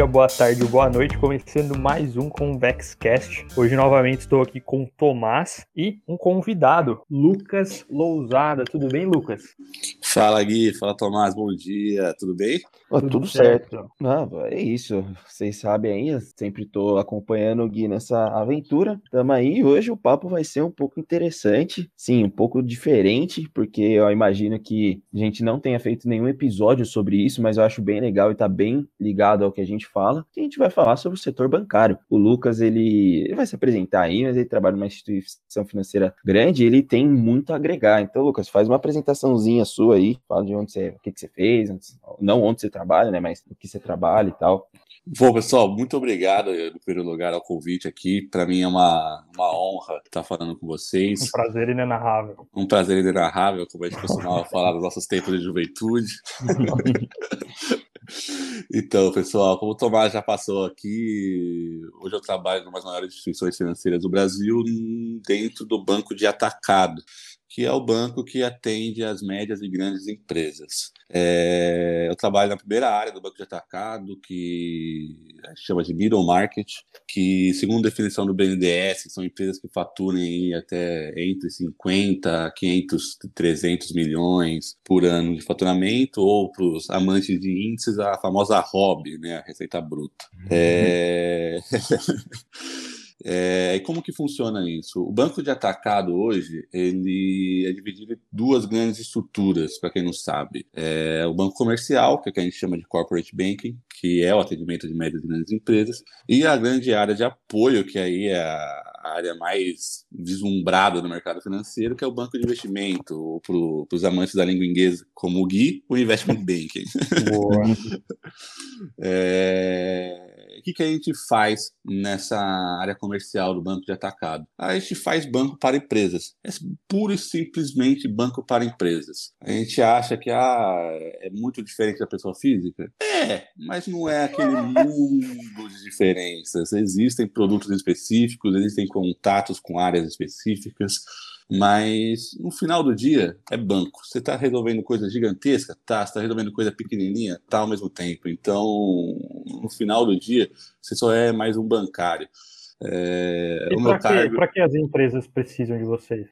dia, boa tarde ou boa noite, começando mais um Convexcast. Hoje novamente estou aqui com o Tomás e um convidado, Lucas Lousada. Tudo bem, Lucas? Fala Gui, fala Tomás, bom dia, tudo bem? Tudo, tudo, certo. certo. Não, é isso, vocês sabem aí, eu sempre estou acompanhando o Gui nessa aventura. Tamo aí, hoje o papo vai ser um pouco interessante, sim, um pouco diferente, porque eu imagino que a gente não tenha feito nenhum episódio sobre isso, mas eu acho bem legal e tá bem ligado ao que a gente fala, que a gente vai falar sobre o setor bancário. O Lucas, ele, ele vai se apresentar aí, mas ele trabalha numa instituição financeira grande, ele tem muito a agregar. Então, Lucas, faz uma apresentaçãozinha sua aí, fala de onde você, o que, que você fez, não onde você trabalha, né, mas o que você trabalha e tal. Bom, pessoal, muito obrigado, no primeiro lugar, ao convite aqui. Para mim é uma, uma honra estar falando com vocês. Um prazer inenarrável. Um prazer inenarrável, como a gente costumava falar nos nossos tempos de juventude. Então, pessoal, como o Tomás já passou aqui, hoje eu trabalho em uma das maiores instituições financeiras do Brasil, dentro do banco de atacado que é o banco que atende as médias e grandes empresas. É, eu trabalho na primeira área do banco de atacado, que chama de middle market, que, segundo a definição do BNDES, são empresas que faturem até entre 50, 500, 300 milhões por ano de faturamento, ou para os amantes de índices, a famosa ROB, né, a receita bruta. Uhum. É... É, e como que funciona isso? O banco de atacado hoje ele é dividido em duas grandes estruturas, para quem não sabe. É o banco comercial, que, é que a gente chama de corporate banking, que é o atendimento de médias e grandes empresas, e a grande área de apoio, que aí é a área mais deslumbrada do mercado financeiro, que é o banco de investimento, para os amantes da língua inglesa, como o Gui, o investment banking. Boa. é, o que, que a gente faz nessa área comercial do banco de atacado? A gente faz banco para empresas. É pura e simplesmente banco para empresas. A gente acha que ah, é muito diferente da pessoa física? É, mas não é aquele mundo de diferenças. Existem produtos específicos, existem contatos com áreas específicas. Mas no final do dia é banco. Você está resolvendo coisa gigantesca? Tá. Você está resolvendo coisa pequenininha? Tá ao mesmo tempo. Então, no final do dia, você só é mais um bancário. É, e para cargo... que, que as empresas precisam de vocês?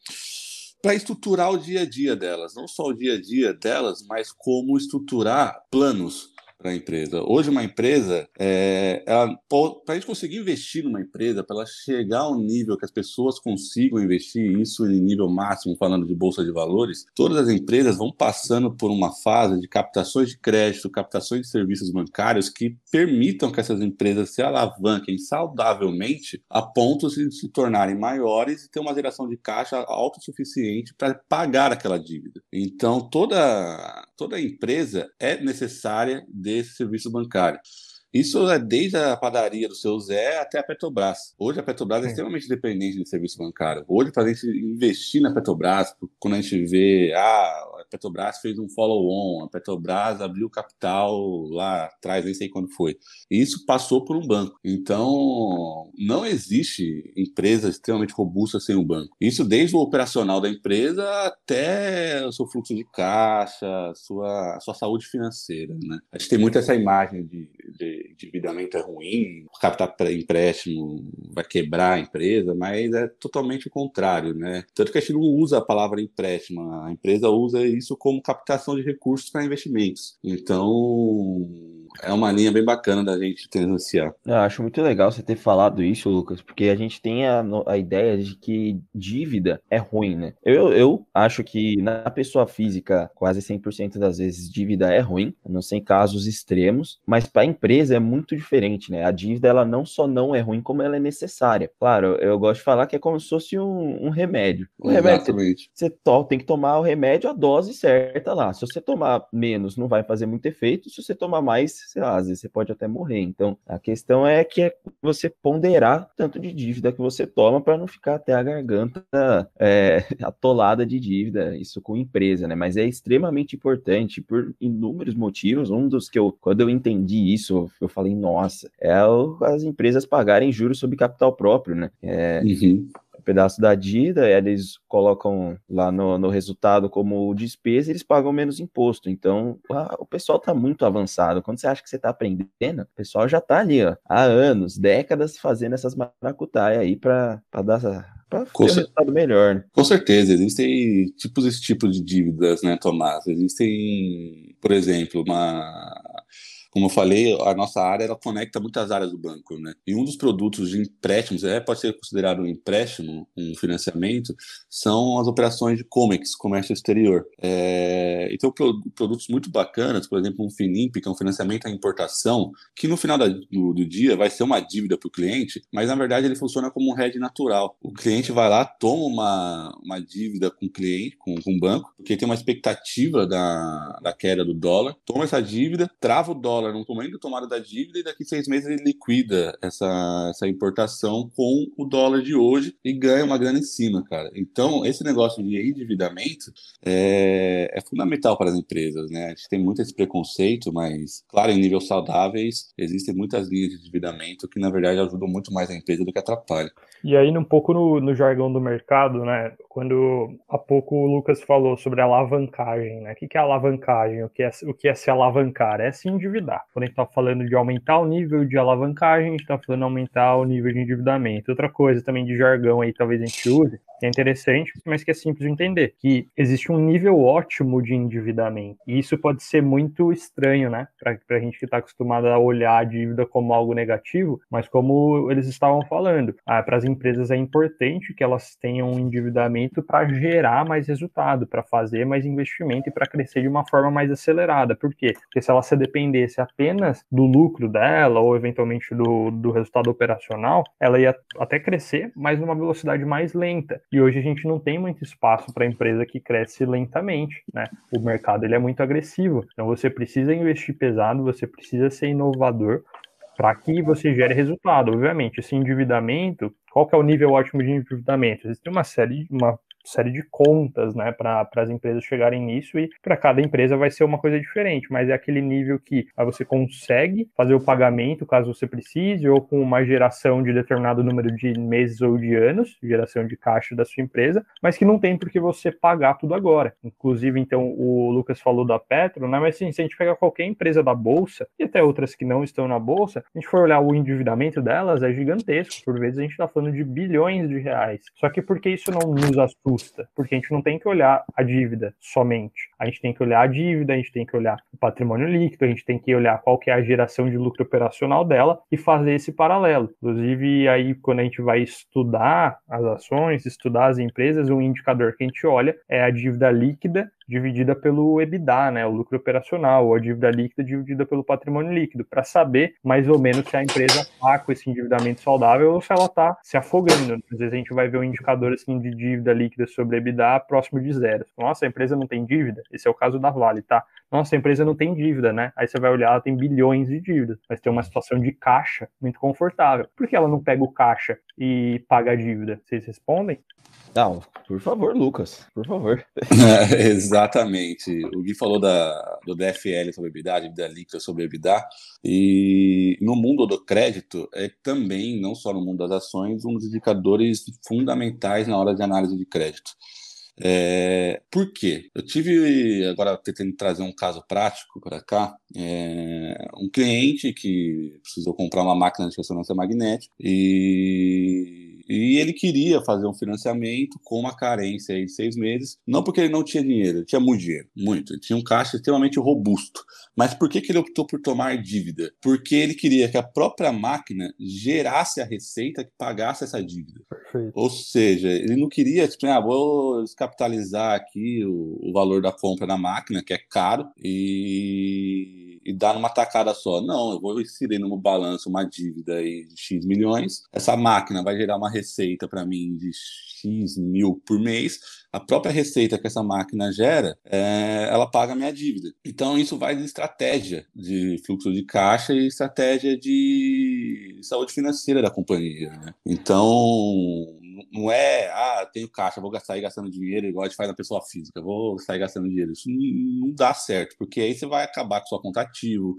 Para estruturar o dia a dia delas. Não só o dia a dia delas, mas como estruturar planos para a empresa. Hoje, uma empresa, é, para a gente conseguir investir numa empresa, para ela chegar ao nível que as pessoas consigam investir, isso em nível máximo, falando de bolsa de valores, todas as empresas vão passando por uma fase de captações de crédito, captações de serviços bancários que permitam que essas empresas se alavanquem saudavelmente a ponto de se tornarem maiores e ter uma geração de caixa autossuficiente para pagar aquela dívida. Então, toda, toda empresa é necessária desse serviço bancário. Isso é desde a padaria do seu Zé até a Petrobras. Hoje a Petrobras é, é extremamente dependente de serviço bancário. Hoje, para a gente investir na Petrobras, quando a gente vê, ah, a Petrobras fez um follow-on, a Petrobras abriu capital lá atrás, nem sei quando foi. Isso passou por um banco. Então, não existe empresa extremamente robusta sem um banco. Isso desde o operacional da empresa até o seu fluxo de caixa, sua, sua saúde financeira. Né? A gente tem muito essa imagem de, de endividamento é ruim, captar empréstimo vai quebrar a empresa, mas é totalmente o contrário, né? Tanto que a gente não usa a palavra empréstimo, a empresa usa isso como captação de recursos para investimentos. Então, é uma linha bem bacana da gente tendenciar. Eu acho muito legal você ter falado isso, Lucas, porque a gente tem a, a ideia de que dívida é ruim, né? Eu, eu acho que na pessoa física, quase 100% das vezes, dívida é ruim, não sei casos extremos, mas para a empresa é muito diferente, né? A dívida, ela não só não é ruim, como ela é necessária. Claro, eu gosto de falar que é como se fosse um, um remédio. O Exatamente. remédio, você, você tem que tomar o remédio a dose certa lá. Se você tomar menos, não vai fazer muito efeito. Se você tomar mais, sei lá, às vezes você pode até morrer. Então, a questão é que é você ponderar tanto de dívida que você toma para não ficar até a garganta é, atolada de dívida, isso com empresa, né? Mas é extremamente importante por inúmeros motivos. Um dos que eu, quando eu entendi isso, eu falei, nossa, é as empresas pagarem juros sobre capital próprio, né? É, uhum pedaço da dívida, eles colocam lá no, no resultado como despesa, eles pagam menos imposto. Então, a, o pessoal está muito avançado. Quando você acha que você está aprendendo, o pessoal já está ali ó, há anos, décadas fazendo essas maracutaias aí para dar para ter um resultado melhor. Né? Com certeza, existem tipos esse tipo de dívidas, né, Tomás? Existem, por exemplo, uma como eu falei, a nossa área ela conecta muitas áreas do banco, né? E um dos produtos de empréstimos, é pode ser considerado um empréstimo, um financiamento, são as operações de COMEX, comércio exterior. É, então, produtos muito bacanas, por exemplo, um Finimp, que é um financiamento à importação, que no final da, do, do, dia vai ser uma dívida para o cliente, mas na verdade ele funciona como um hedge natural. O cliente vai lá, toma uma, uma dívida com o cliente, com, com o banco, porque tem uma expectativa da, da queda do dólar, toma essa dívida, trava o dólar dólar momento da tomada da dívida e daqui seis meses ele liquida essa, essa importação com o dólar de hoje e ganha uma grana em cima, cara. Então, esse negócio de endividamento é, é fundamental para as empresas, né? A gente tem muito esse preconceito, mas, claro, em níveis saudáveis, existem muitas linhas de endividamento que, na verdade, ajudam muito mais a empresa do que atrapalham. E aí, um pouco no, no jargão do mercado, né? Quando há pouco o Lucas falou sobre alavancagem, né? O que é alavancagem? O que é, o que é se alavancar? É se endividar endividar. Quando a gente está falando de aumentar o nível de alavancagem, a gente está falando aumentar o nível de endividamento. Outra coisa também de jargão aí, talvez a gente use, que é interessante, mas que é simples de entender, que existe um nível ótimo de endividamento. E isso pode ser muito estranho, né? Para a gente que está acostumado a olhar a dívida como algo negativo, mas como eles estavam falando, ah, para as empresas é importante que elas tenham um endividamento para gerar mais resultado, para fazer mais investimento e para crescer de uma forma mais acelerada. Por quê? Porque se ela se dependesse apenas do lucro dela ou eventualmente do, do resultado operacional, ela ia até crescer, mas numa velocidade mais lenta. E hoje a gente não tem muito espaço para empresa que cresce lentamente, né? O mercado ele é muito agressivo. Então você precisa investir pesado, você precisa ser inovador para que você gere resultado. Obviamente, esse endividamento, qual que é o nível ótimo de endividamento? Existe uma série, uma série de contas, né, para as empresas chegarem nisso e para cada empresa vai ser uma coisa diferente, mas é aquele nível que você consegue fazer o pagamento caso você precise ou com uma geração de determinado número de meses ou de anos, geração de caixa da sua empresa, mas que não tem por que você pagar tudo agora. Inclusive, então, o Lucas falou da Petro, né, mas assim, se a gente pegar qualquer empresa da bolsa e até outras que não estão na bolsa, a gente for olhar o endividamento delas é gigantesco. Por vezes a gente está falando de bilhões de reais. Só que por que isso não nos assusta? Porque a gente não tem que olhar a dívida somente. A gente tem que olhar a dívida, a gente tem que olhar o patrimônio líquido, a gente tem que olhar qual que é a geração de lucro operacional dela e fazer esse paralelo. Inclusive, aí quando a gente vai estudar as ações, estudar as empresas, um indicador que a gente olha é a dívida líquida dividida pelo EBITDA, né, o lucro operacional, ou a dívida líquida dividida pelo patrimônio líquido, para saber mais ou menos se a empresa está com esse endividamento saudável ou se ela está se afogando. Às vezes a gente vai ver um indicador assim de dívida líquida sobre EBITDA próximo de zero. Nossa, a empresa não tem dívida? Esse é o caso da Vale, tá? Nossa, a empresa não tem dívida, né? Aí você vai olhar, ela tem bilhões de dívidas, mas tem uma situação de caixa muito confortável. Por que ela não pega o caixa e paga a dívida? Vocês respondem? Não, por favor, Lucas, por favor. Exatamente. O Gui falou da, do DFL sobre EBITDA, dívida líquida sobre EBITDA, e no mundo do crédito é também, não só no mundo das ações, um dos indicadores fundamentais na hora de análise de crédito. É, por quê? Eu tive, agora tentando trazer um caso prático para cá, é, um cliente que precisou comprar uma máquina de ressonância magnética e e ele queria fazer um financiamento com uma carência de seis meses, não porque ele não tinha dinheiro, ele tinha muito dinheiro, muito. Ele tinha um caixa extremamente robusto. Mas por que, que ele optou por tomar dívida? Porque ele queria que a própria máquina gerasse a receita que pagasse essa dívida. Perfeito. Ou seja, ele não queria, tipo, ah, vou descapitalizar aqui o, o valor da compra da máquina, que é caro, e e dar numa tacada só. Não, eu vou inserir no balanço uma dívida de X milhões. Essa máquina vai gerar uma receita para mim de X mil por mês. A própria receita que essa máquina gera, é, ela paga a minha dívida. Então, isso vai de estratégia de fluxo de caixa e estratégia de saúde financeira da companhia. Né? Então, não é, ah, tenho caixa, vou sair gastando dinheiro igual a gente faz na pessoa física, vou sair gastando dinheiro. Isso não, não dá certo, porque aí você vai acabar com sua conta ativo,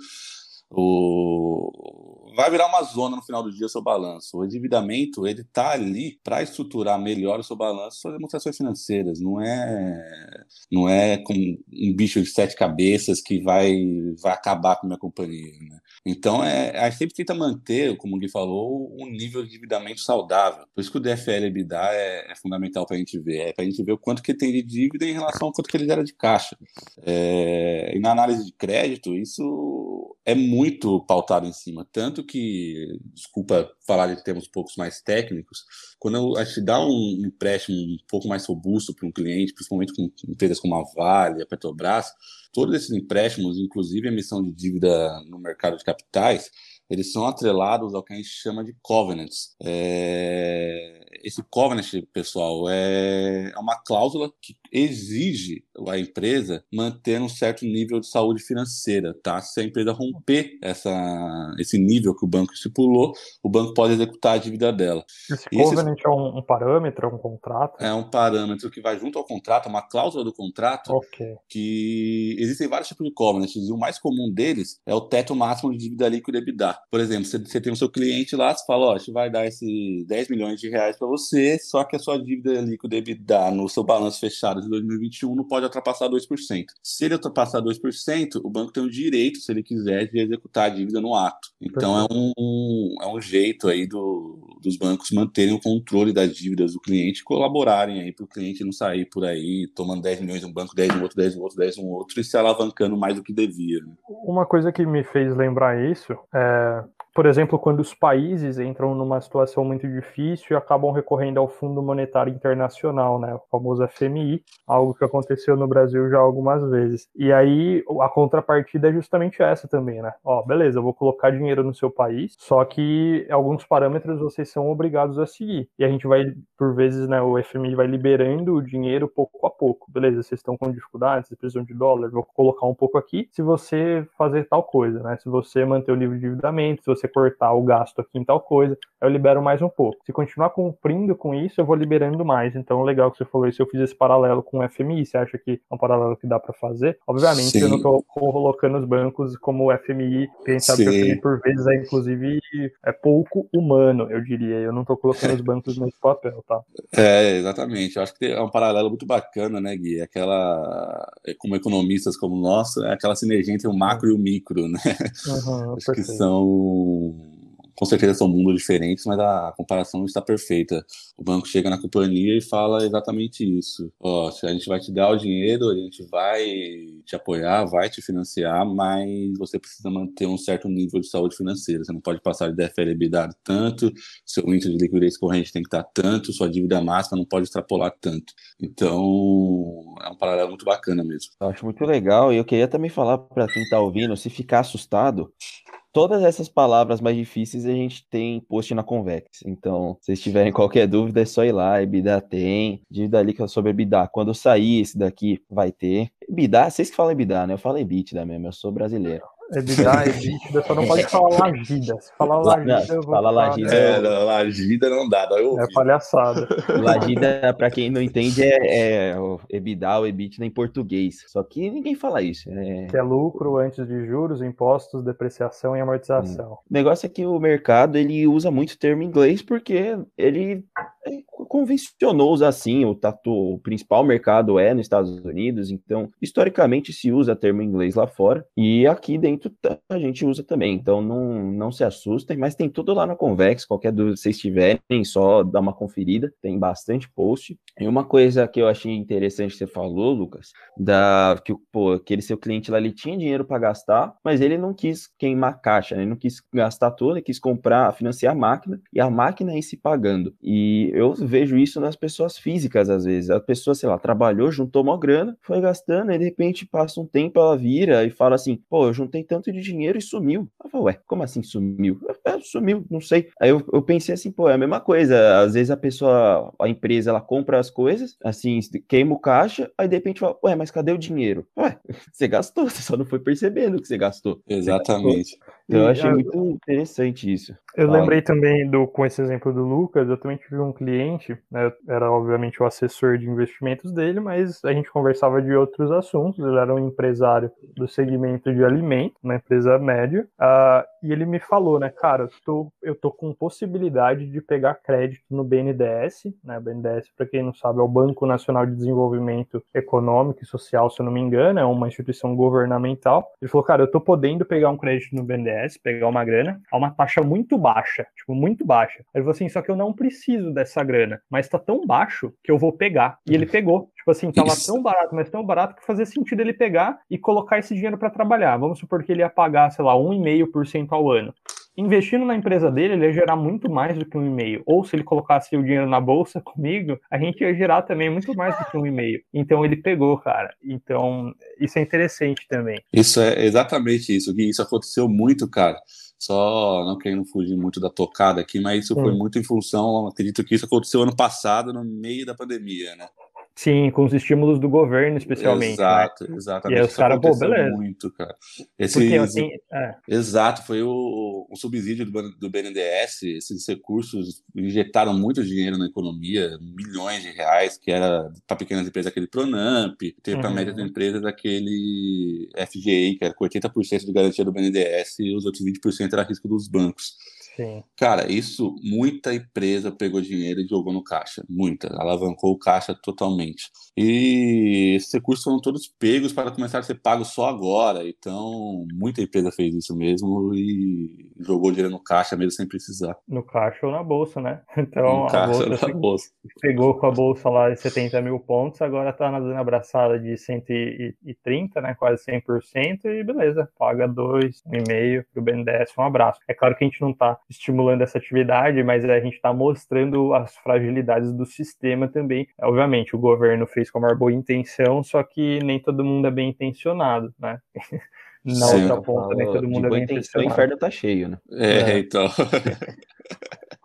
O vai virar uma zona no final do dia o seu balanço. O endividamento, ele tá ali para estruturar melhor o seu balanço, suas demonstrações financeiras. Não é, não é com um bicho de sete cabeças que vai, vai acabar com a minha companhia. Né? Então, é, a gente sempre tenta manter, como o Gui falou, um nível de endividamento saudável. Por isso que o DFL EBITDA é, é fundamental para a gente ver. É para a gente ver o quanto que tem de dívida em relação ao quanto que ele gera de caixa. É, e na análise de crédito, isso é muito pautado em cima. Tanto que, desculpa falar de termos poucos mais técnicos, quando a gente dá um empréstimo um pouco mais robusto para um cliente, principalmente com empresas como a Vale, a Petrobras, todos esses empréstimos, inclusive a emissão de dívida no mercado de capitais, eles são atrelados ao que a gente chama de covenants. É... Esse covenant, pessoal, é... é uma cláusula que exige a empresa manter um certo nível de saúde financeira, tá? Se a empresa romper essa, esse nível que o banco estipulou, o banco pode executar a dívida dela. Esse e covenant é um, um, parâmetro, é um contrato? É um parâmetro que vai junto ao contrato, é uma cláusula do contrato, okay. que existem vários tipos de covenants, e o mais comum deles é o teto máximo de dívida líquida EBITDA. Por exemplo, você, tem o seu cliente lá, você fala, ó, a gente vai dar esses 10 milhões de reais para você, só que a sua dívida líquida EBITDA no seu balanço fechado de 2021 não pode ultrapassar 2%. Se ele ultrapassar 2%, o banco tem o direito, se ele quiser, de executar a dívida no ato. Então é um, é um jeito aí do, dos bancos manterem o controle das dívidas do cliente colaborarem aí para o cliente não sair por aí tomando 10 milhões de um banco, 10 no outro, 10 no outro, 10 no outro e se alavancando mais do que devia. Né? Uma coisa que me fez lembrar isso é uh, por exemplo, quando os países entram numa situação muito difícil e acabam recorrendo ao Fundo Monetário Internacional, né, o famoso FMI, algo que aconteceu no Brasil já algumas vezes. E aí a contrapartida é justamente essa também, né? Ó, beleza, eu vou colocar dinheiro no seu país, só que alguns parâmetros vocês são obrigados a seguir. E a gente vai, por vezes, né, o FMI vai liberando o dinheiro pouco a pouco. Beleza, vocês estão com dificuldades, vocês precisam de dólar, vou colocar um pouco aqui. Se você fazer tal coisa, né? Se você manter o de endividamento, se você cortar o gasto aqui em tal coisa, eu libero mais um pouco. Se continuar cumprindo com isso, eu vou liberando mais. Então, legal que você falou isso, eu fiz esse paralelo com o FMI, você acha que é um paralelo que dá para fazer? Obviamente, Sim. eu não estou colocando os bancos como o FMI, gente sabe que o FMI, por vezes, é inclusive é pouco humano, eu diria. Eu não estou colocando os bancos nesse papel, tá? É, exatamente. Eu acho que é um paralelo muito bacana, né, Gui? Aquela, como economistas como nós, é aquela sinergia entre o macro e o micro, né? Uhum, acho que são com certeza são mundos diferentes, mas a comparação está perfeita. O banco chega na companhia e fala exatamente isso. Ó, a gente vai te dar o dinheiro, a gente vai te apoiar, vai te financiar, mas você precisa manter um certo nível de saúde financeira. Você não pode passar de DFL dado tanto, seu índice de liquidez corrente tem que estar tanto, sua dívida máxima não pode extrapolar tanto. Então, é um paralelo muito bacana mesmo. Eu acho muito legal e eu queria também falar para quem está ouvindo, se ficar assustado, Todas essas palavras mais difíceis a gente tem post na Convex. Então, se vocês tiverem qualquer dúvida, é só ir lá. EBITDA tem. Dívida líquida sobre EBITDA. Quando sair esse daqui, vai ter. EBITDA, vocês que falam EBITDA, né? Eu falo EBITDA mesmo, eu sou brasileiro. EBITDA, EBITDA, só não pode falar lagida. Se falar lagida, eu vou. Fala lagida. É, não, lagida não dá, É palhaçada. Lagida, pra quem não entende, é, é o EBITDA, o EBITDA em português. Só que ninguém fala isso. É... Que é lucro antes de juros, impostos, depreciação e amortização. Hum. O negócio é que o mercado ele usa muito termo inglês porque ele convencionou usar assim, o tatu, o principal mercado é nos Estados Unidos, então historicamente se usa termo inglês lá fora e aqui dentro a gente usa também, então não, não se assustem, mas tem tudo lá na Convex, qualquer dúvida que vocês tiverem, só dá uma conferida, tem bastante post. E uma coisa que eu achei interessante que você falou, Lucas, da que pô, aquele seu cliente lá ele tinha dinheiro para gastar, mas ele não quis queimar caixa, né? ele não quis gastar tudo, ele quis comprar, financiar a máquina e a máquina ir se pagando. E eu vejo isso nas pessoas físicas, às vezes. A pessoa, sei lá, trabalhou, juntou uma grana, foi gastando, e de repente passa um tempo, ela vira e fala assim: pô, eu juntei tanto de dinheiro e sumiu. Ela fala, ué, como assim sumiu? É, sumiu, não sei. Aí eu, eu pensei assim, pô, é a mesma coisa. Às vezes a pessoa, a empresa, ela compra as coisas, assim, queima o caixa, aí de repente fala, ué, mas cadê o dinheiro? Ué, você gastou, você só não foi percebendo que você gastou. Exatamente. Você gastou. Eu achei muito interessante isso. Eu lembrei também do com esse exemplo do Lucas, eu também tive um cliente, né, era obviamente o assessor de investimentos dele, mas a gente conversava de outros assuntos. Ele era um empresário do segmento de alimento, uma empresa média, uh, e ele me falou, né, cara, eu tô, eu tô com possibilidade de pegar crédito no BNDES, né, o BNDES, para quem não sabe, é o Banco Nacional de Desenvolvimento Econômico e Social, se eu não me engano, é uma instituição governamental. Ele falou, cara, eu tô podendo pegar um crédito no BNDES, pegar uma grana, a uma taxa muito baixa, tipo, muito baixa. Ele falou assim, só que eu não preciso dessa grana, mas tá tão baixo que eu vou pegar. E ele pegou. Tipo assim, tava Isso. tão barato, mas tão barato que fazia sentido ele pegar e colocar esse dinheiro para trabalhar. Vamos supor que ele ia pagar, sei lá, 1,5% ao ano investindo na empresa dele, ele ia gerar muito mais do que um e-mail. Ou se ele colocasse o dinheiro na bolsa comigo, a gente ia gerar também muito mais do que um e-mail. Então ele pegou, cara. Então isso é interessante também. Isso é exatamente isso, Gui. Isso aconteceu muito, cara. Só não querendo fugir muito da tocada aqui, mas isso foi muito em função, acredito que isso aconteceu ano passado, no meio da pandemia, né? Sim, com os estímulos do governo, especialmente. Né? Exato, né? exatamente. E aí os caras, pô, beleza. muito, cara. Esse, Porque, assim, é. Exato, foi o, o subsídio do, do BNDES, esses recursos injetaram muito dinheiro na economia, milhões de reais, que era para pequenas empresas aquele Pronamp, uhum. para médias empresas aquele FGI, que era com 80% de garantia do BNDES e os outros 20% era risco dos bancos. Sim. Cara, isso muita empresa pegou dinheiro e jogou no caixa, muita, alavancou o caixa totalmente. E esses recursos foram todos pegos para começar a ser pagos só agora. Então, muita empresa fez isso mesmo e jogou dinheiro no caixa mesmo sem precisar. No caixa ou na bolsa, né? Então, no a caixa bolsa, na bolsa. pegou com a bolsa lá de 70 mil pontos, agora tá na zona abraçada de 130, né? Quase 100%, e beleza, paga 2,5 pro BNDES, um abraço. É claro que a gente não tá estimulando essa atividade, mas a gente está mostrando as fragilidades do sistema também. Obviamente, o governo fez com a maior boa intenção, só que nem todo mundo é bem intencionado, né? Na Sim, outra ponta, nem todo mundo é bem intencionado. O inferno tá cheio, né? É, é. então.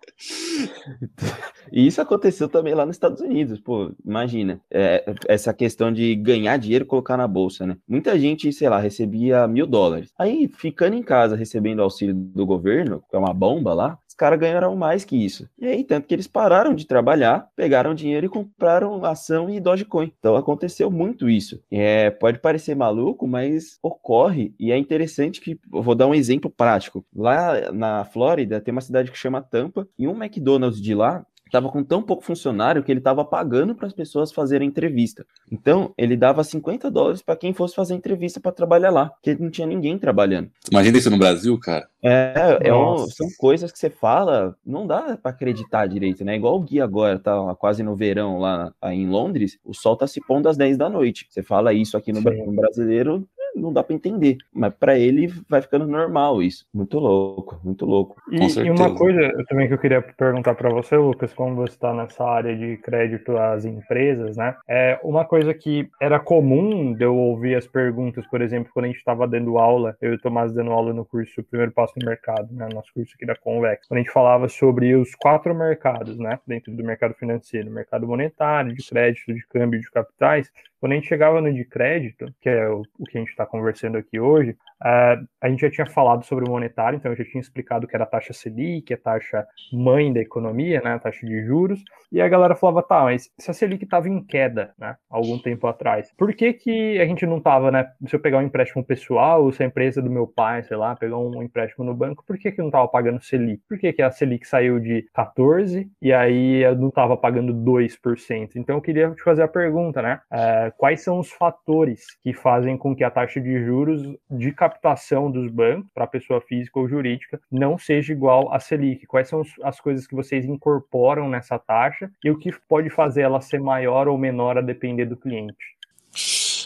E isso aconteceu também lá nos Estados Unidos, pô, imagina, é, essa questão de ganhar dinheiro e colocar na bolsa, né? Muita gente, sei lá, recebia mil dólares. Aí, ficando em casa, recebendo auxílio do governo, que é uma bomba lá, os caras ganharam mais que isso. E aí, tanto que eles pararam de trabalhar, pegaram dinheiro e compraram ação e Dogecoin. Então aconteceu muito isso. É, pode parecer maluco, mas ocorre e é interessante que eu vou dar um exemplo prático. Lá na Flórida tem uma cidade que chama Tampa e um McDonald's de lá estava com tão pouco funcionário que ele estava pagando para as pessoas fazerem entrevista. Então, ele dava 50 dólares para quem fosse fazer entrevista para trabalhar lá, porque não tinha ninguém trabalhando. Imagina isso no Brasil, cara. É, é um, são coisas que você fala, não dá para acreditar direito, né? Igual o Gui agora, tá quase no verão lá em Londres, o sol tá se pondo às 10 da noite. Você fala isso aqui no, no brasileiro, não dá para entender. Mas para ele vai ficando normal isso. Muito louco, muito louco. E, e uma coisa também que eu queria perguntar para você, Lucas, como você está nessa área de crédito às empresas, né? É uma coisa que era comum de eu ouvir as perguntas, por exemplo, quando a gente estava dando aula, eu e o Tomás dando aula no curso Primeiro Passo no Mercado, né? Nosso curso aqui da Convex, quando a gente falava sobre os quatro mercados, né? Dentro do mercado financeiro, mercado monetário, de crédito, de câmbio de capitais, quando a gente chegava no de crédito, que é o, o que a gente está conversando aqui hoje, uh, a gente já tinha falado sobre o monetário, então eu já tinha explicado que era a taxa Selic, a taxa mãe da economia, né, a taxa de juros, e a galera falava, tá, mas se a Selic estava em queda, né, algum tempo atrás, por que que a gente não estava, né, se eu pegar um empréstimo pessoal, se a empresa do meu pai, sei lá, pegar um empréstimo no banco, por que que eu não estava pagando Selic? Por que que a Selic saiu de 14 e aí eu não estava pagando 2%? Então eu queria te fazer a pergunta, né, uh, quais são os fatores que fazem com que a taxa de juros de captação dos bancos para pessoa física ou jurídica não seja igual à Selic? Quais são as coisas que vocês incorporam nessa taxa e o que pode fazer ela ser maior ou menor a depender do cliente?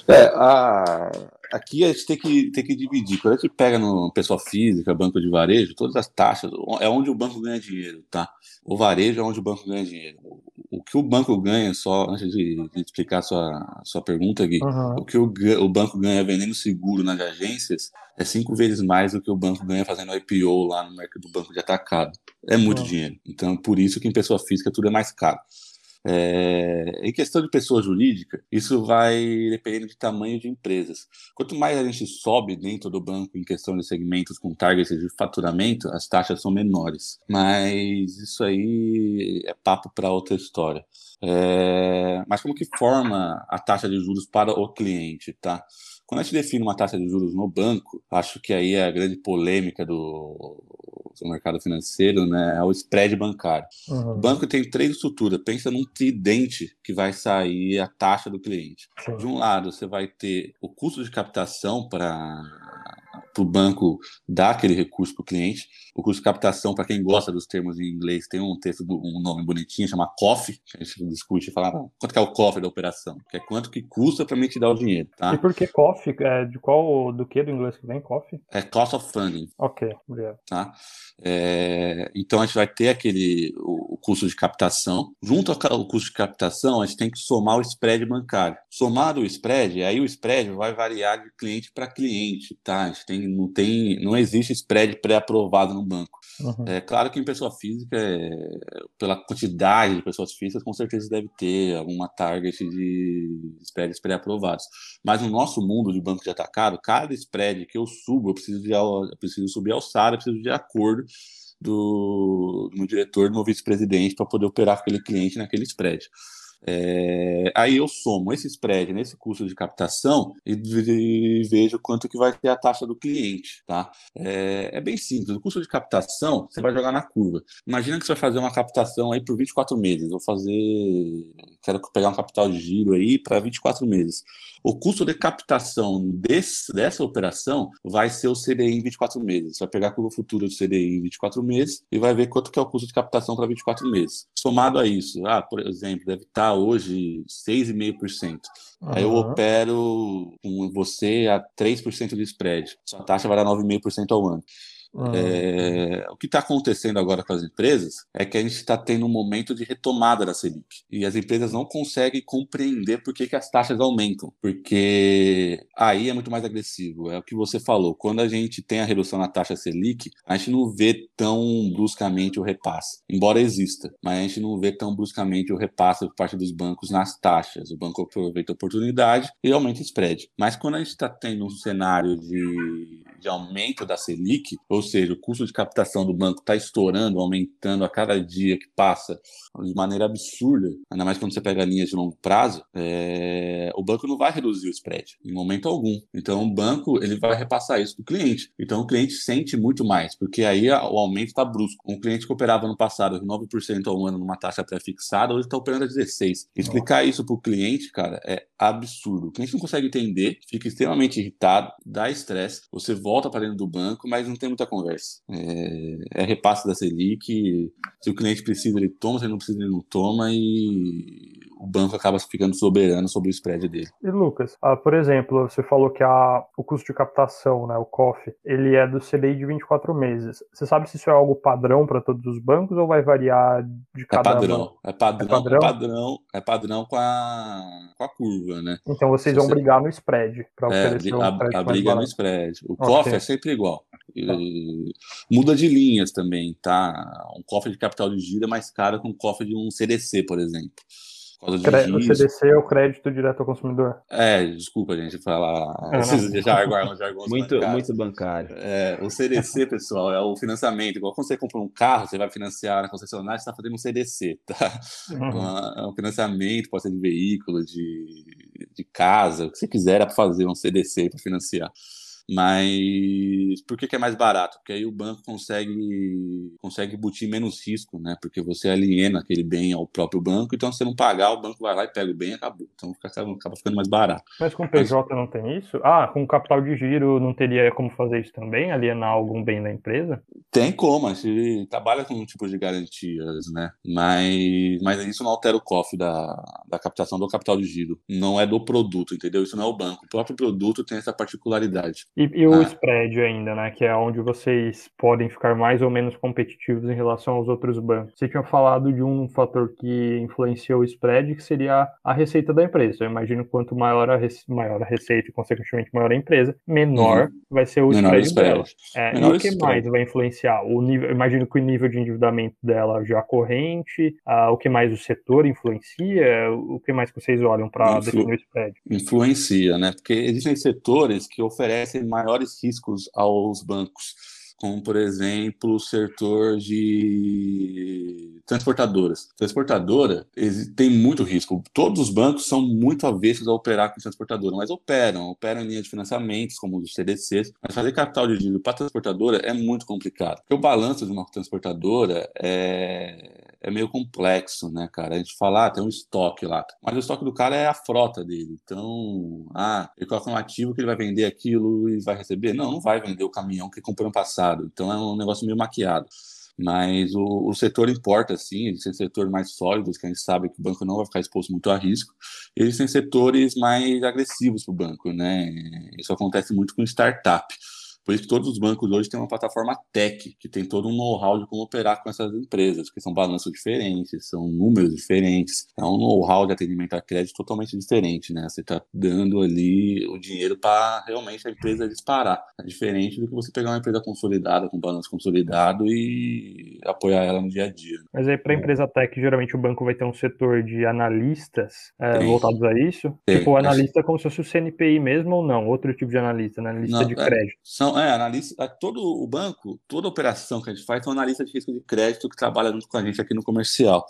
É, a, aqui a gente tem que, tem que dividir. Quando a gente pega no pessoa física, banco de varejo, todas as taxas é onde o banco ganha dinheiro, tá? O varejo é onde o banco ganha dinheiro. O que o banco ganha, só antes de, de explicar a sua, sua pergunta, Gui, uhum. o que o, o banco ganha vendendo seguro nas agências é cinco vezes mais do que o banco ganha fazendo IPO lá no mercado do banco de atacado. É muito uhum. dinheiro. Então, por isso que em pessoa física tudo é mais caro. É, em questão de pessoa jurídica, isso vai dependendo de tamanho de empresas. Quanto mais a gente sobe dentro do banco em questão de segmentos com targets de faturamento, as taxas são menores. Mas isso aí é papo para outra história. É, mas como que forma a taxa de juros para o cliente, tá? Quando a gente define uma taxa de juros no banco, acho que aí é a grande polêmica do, do mercado financeiro, né, é o spread bancário. Uhum. O banco tem três estruturas. Pensa num tridente que vai sair a taxa do cliente. Sim. De um lado, você vai ter o custo de captação para para o banco dar aquele recurso para o cliente. O custo de captação, para quem gosta dos termos em inglês, tem um texto, um nome bonitinho, chama COF, que a gente discute e fala ah, quanto que é o COF da operação, que é quanto que custa para mim te dar o dinheiro, tá? E por que COF? É, de qual, do que do inglês que vem, COF? É Cost of Funding. Ok, obrigado. Tá? É, então a gente vai ter aquele, o, o custo de captação. Junto ao custo de captação, a gente tem que somar o spread bancário. Somado o spread, aí o spread vai variar de cliente para cliente, tá? A gente tem não tem, não existe spread pré-aprovado no banco. Uhum. É claro que em pessoa física, é, pela quantidade de pessoas físicas, com certeza deve ter alguma target de spreads pré-aprovados. Mas no nosso mundo de banco de atacado, cada spread que eu subo, eu preciso, de, eu preciso subir alçada, eu preciso de acordo do, do meu diretor, do meu vice-presidente, para poder operar com aquele cliente naquele spread. É, aí eu somo esse spread nesse custo de captação e, e, vejo quanto que vai ter a taxa do cliente, tá? É, é, bem simples. O custo de captação você vai jogar na curva. Imagina que você vai fazer uma captação aí por 24 meses. Vou fazer, quero pegar um capital de giro aí para 24 meses. O custo de captação desse, dessa operação vai ser o CDI em 24 meses. Você vai pegar a curva futura do CDI em 24 meses e vai ver quanto que é o custo de captação para 24 meses. Somado a isso, ah, por exemplo, deve estar hoje 6,5%. Uhum. Aí eu opero com você a 3% de spread. Sua taxa vai dar 9,5% ao ano. É, o que está acontecendo agora com as empresas é que a gente está tendo um momento de retomada da Selic. E as empresas não conseguem compreender por que, que as taxas aumentam. Porque aí é muito mais agressivo. É o que você falou. Quando a gente tem a redução na taxa Selic, a gente não vê tão bruscamente o repasse. Embora exista, mas a gente não vê tão bruscamente o repasse por parte dos bancos nas taxas. O banco aproveita a oportunidade e aumenta o spread. Mas quando a gente está tendo um cenário de, de aumento da Selic, ou seja, o custo de captação do banco está estourando, aumentando a cada dia que passa de maneira absurda, ainda mais quando você pega linhas de longo prazo, é... o banco não vai reduzir o spread em momento algum. Então o banco ele vai repassar isso para o cliente. Então o cliente sente muito mais, porque aí o aumento está brusco. Um cliente que operava no passado 9% ao ano numa taxa pré-fixada, hoje está operando a 16%. Explicar isso para o cliente, cara, é absurdo. O cliente não consegue entender, fica extremamente irritado, dá estresse, você volta para dentro do banco, mas não tem muita conversa. É, é repasse da Selic, se o cliente precisa, ele toma, se ele não precisa, ele não toma, e o banco acaba ficando soberano sobre o spread dele. E Lucas, ah, por exemplo, você falou que a, o custo de captação, né, o COF, ele é do CDI de 24 meses. Você sabe se isso é algo padrão para todos os bancos ou vai variar de é cada é padrão, é padrão, é padrão, é padrão, é padrão com, a, com a curva, né? Então vocês vão você... brigar no spread para é, oferecer um a, a briga no spread. O okay. COF é sempre igual. Tá. Muda de linhas também, tá? Um cofre de capital de giro é mais caro que um cofre de um CDC, por exemplo. O CDC é o crédito direto ao consumidor. É, desculpa, gente, falar é, esses jargões, jargões muito, bancários. muito bancário. É, o CDC, pessoal, é o financiamento. Igual quando você compra um carro, você vai financiar na concessionária, você está fazendo um CDC, tá? Uhum. É um financiamento, pode ser de veículo, de, de casa, o que você quiser, é para fazer um CDC para financiar. Mas por que, que, é mais barato? Porque aí o banco consegue consegue embutir menos risco, né? Porque você aliena aquele bem ao próprio banco, então se você não pagar, o banco vai lá e pega o bem e acabou. Então acaba, acaba ficando mais barato. Mas com o PJ Mas... não tem isso? Ah, com capital de giro não teria como fazer isso também? Alienar algum bem da empresa? Tem como, a gente trabalha com um tipo de garantias, né? Mas, mas isso não altera o cofre da, da captação do capital de giro. Não é do produto, entendeu? Isso não é o banco. O próprio produto tem essa particularidade. E, e o ah. spread ainda, né? Que é onde vocês podem ficar mais ou menos competitivos em relação aos outros bancos. Você tinha falado de um fator que influencia o spread, que seria a receita da empresa. Eu imagino quanto maior a, maior a receita e, consequentemente, maior a empresa, menor uhum. vai ser o menor spread, spread. É, menor e o que spread. mais vai influenciar? O nível, imagino que o nível de endividamento dela já corrente, uh, o que mais o setor influencia, o que mais vocês olham para Influ definir o spread? Influencia, né? Porque existem setores que oferecem maiores riscos aos bancos como por exemplo o setor de transportadoras. Transportadora tem muito risco. Todos os bancos são muito avessos a operar com transportadora, mas operam, operam em linha de financiamentos, como os CDCs, mas fazer capital de giro para transportadora é muito complicado. Porque o balanço de uma transportadora é é meio complexo, né, cara? A gente fala, ah, tem um estoque lá, mas o estoque do cara é a frota dele. Então, ah, ele coloca um ativo que ele vai vender aquilo e vai receber. Não, não vai vender o caminhão que comprou no passado. Então é um negócio meio maquiado. Mas o, o setor importa, sim, existem setores mais sólidos, que a gente sabe que o banco não vai ficar exposto muito a risco. Existem setores mais agressivos para o banco, né? Isso acontece muito com startup. Por isso que todos os bancos hoje têm uma plataforma tech, que tem todo um know-how de como operar com essas empresas, que são balanços diferentes, são números diferentes, é um know-how de atendimento a crédito totalmente diferente, né? Você está dando ali o dinheiro para realmente a empresa disparar. É diferente do que você pegar uma empresa consolidada, com balanço consolidado e apoiar ela no dia a dia. Mas aí, para a empresa tech, geralmente o banco vai ter um setor de analistas é, voltados a isso? Tem. Tipo, o analista é como se fosse o CNPI mesmo ou não? Outro tipo de analista, né? analista não, de é, crédito. É, analista, todo o banco, toda operação que a gente faz, tem um analista de risco de crédito que trabalha junto com a gente aqui no comercial.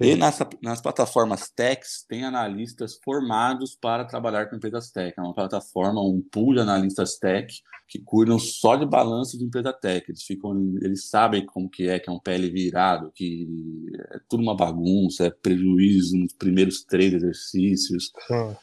E nas, nas plataformas techs, tem analistas formados para trabalhar com empresas tech. É uma plataforma, um pool de analistas tech que cuidam só de balanço de empresa tech. Eles ficam, eles sabem como que é, que é um PL virado, que é tudo uma bagunça, é prejuízo nos primeiros três exercícios.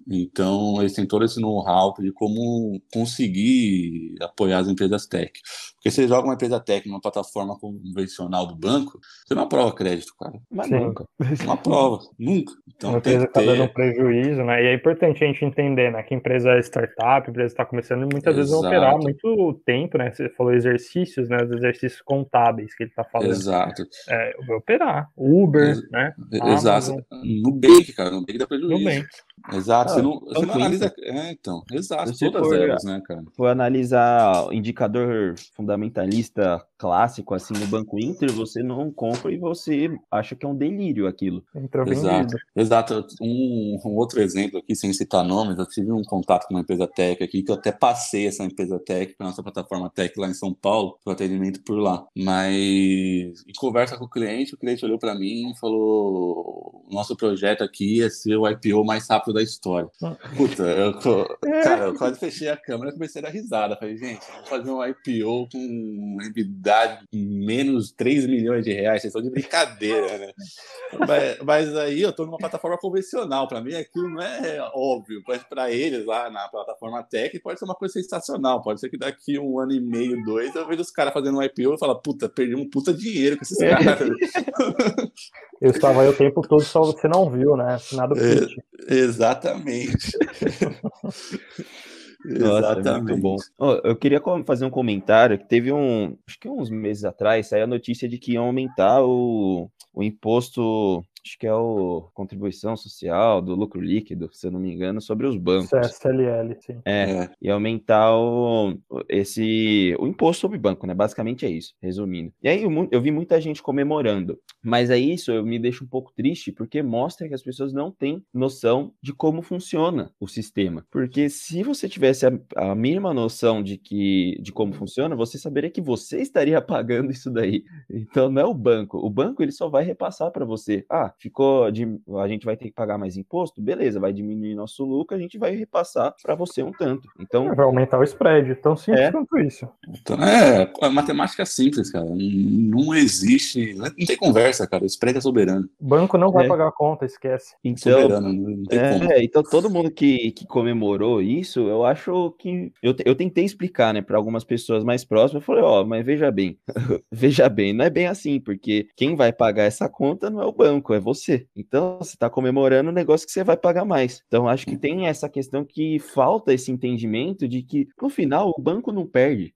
Então, eles têm todo esse know-how de como conseguir apoiar as empresas tech. Porque você joga uma empresa tech numa plataforma convencional do banco, você não aprova crédito, cara. Mas Sim. nunca. Não aprova, nunca. Então, uma empresa está ter... dando um prejuízo, né? E é importante a gente entender, né? Que empresa é startup, empresa está começando e muitas Exato. vezes vão operar muito tempo, né? Você falou exercícios, né? Os exercícios contábeis que ele está falando. Exato. É, vai operar. Uber, Ex né? Exato. Nubank, cara. Nubank dá prejuízo. Nubank. Exato, ah, você não, você não analisa. É, então, exato, todas for, elas, né, cara? For analisar indicador fundamentalista clássico, assim, no Banco Inter, você não compra e você acha que é um delírio aquilo. exato, exato. Um, um, outro exemplo aqui, sem citar nomes, eu tive um contato com uma empresa tech aqui, que eu até passei essa empresa tech para nossa plataforma tech lá em São Paulo, para atendimento por lá. Mas, em conversa com o cliente, o cliente olhou para mim e falou: nosso projeto aqui é ser o IPO mais rápido da história. Puta, eu, cara, eu quase fechei a câmera e comecei a dar risada. Falei, gente, vamos fazer um IPO com EBITDA de menos 3 milhões de reais, vocês estão de brincadeira, né? mas, mas, aí eu tô numa plataforma convencional. Para mim, aquilo não é óbvio. Mas para eles, lá na plataforma tech, pode ser uma coisa sensacional. Pode ser que daqui um ano e meio, dois, eu vejo os caras fazendo um IPO e falo, puta, perdi um puta dinheiro com esses é. caras. eu estava aí o tempo todo, só você não viu, né? Nada é, Exatamente. Nossa, Exatamente. É muito bom. Oh, eu queria fazer um comentário que teve um, acho que uns meses atrás, saiu a notícia de que ia aumentar o, o imposto acho que é o contribuição social do lucro líquido, se eu não me engano, sobre os bancos. CSLL, sim. É, é. e aumentar o, esse, o imposto sobre banco, né? Basicamente é isso, resumindo. E aí eu, eu vi muita gente comemorando, mas é isso, eu me deixo um pouco triste, porque mostra que as pessoas não têm noção de como funciona o sistema. Porque se você tivesse a, a mínima noção de que de como funciona, você saberia que você estaria pagando isso daí. Então não é o banco. O banco ele só vai repassar para você. Ah, ficou de, a gente vai ter que pagar mais imposto, beleza, vai diminuir nosso lucro, a gente vai repassar para você um tanto. Então é, vai aumentar o spread, tão simples é, quanto isso. Então, é, a matemática é simples, cara. Não existe, não tem conversa, cara. O spread é soberano. O banco não vai é. pagar a conta, esquece. Então, soberano, não tem é, como. então todo mundo que, que comemorou isso, eu acho que eu, eu tentei explicar, né, para algumas pessoas mais próximas, eu falei, ó, oh, mas veja bem, veja bem, não é bem assim, porque quem vai pagar essa conta não é o banco, é você. Então, você está comemorando um negócio que você vai pagar mais. Então, acho que tem essa questão que falta esse entendimento de que, no final, o banco não perde.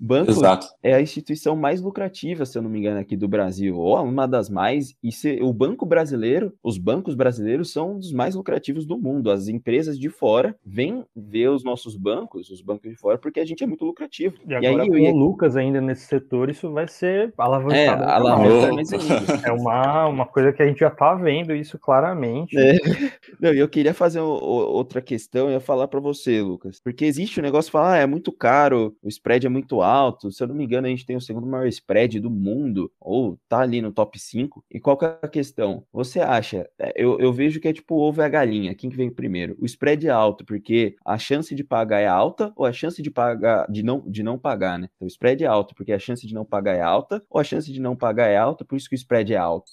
O banco Exato. é a instituição mais lucrativa, se eu não me engano, aqui do Brasil, ou uma das mais. E se, o banco brasileiro, os bancos brasileiros são um dos mais lucrativos do mundo. As empresas de fora vêm ver os nossos bancos, os bancos de fora, porque a gente é muito lucrativo. E agora, aí, com ia- o Lucas ainda nesse setor, isso vai ser alavancado. É, ainda alavanca mais. mais ainda. É uma, uma coisa que a gente já tá vendo isso claramente. É. Não, e eu queria fazer o- o- outra questão, eu ia falar para você, Lucas. Porque existe o negócio de falar, ah, é muito caro, o spread é muito alto. Se eu não me engano, a gente tem o segundo maior spread do mundo, ou tá ali no top 5. E qual que é a questão? Você acha, é, eu, eu vejo que é tipo o ovo e a galinha, quem que vem primeiro? O spread é alto porque a chance de pagar é alta, ou a chance de pagar, de não, de não pagar, né? Então o spread é alto porque a chance de não pagar é alta, ou a chance de não pagar é alta, por isso que o spread é alto.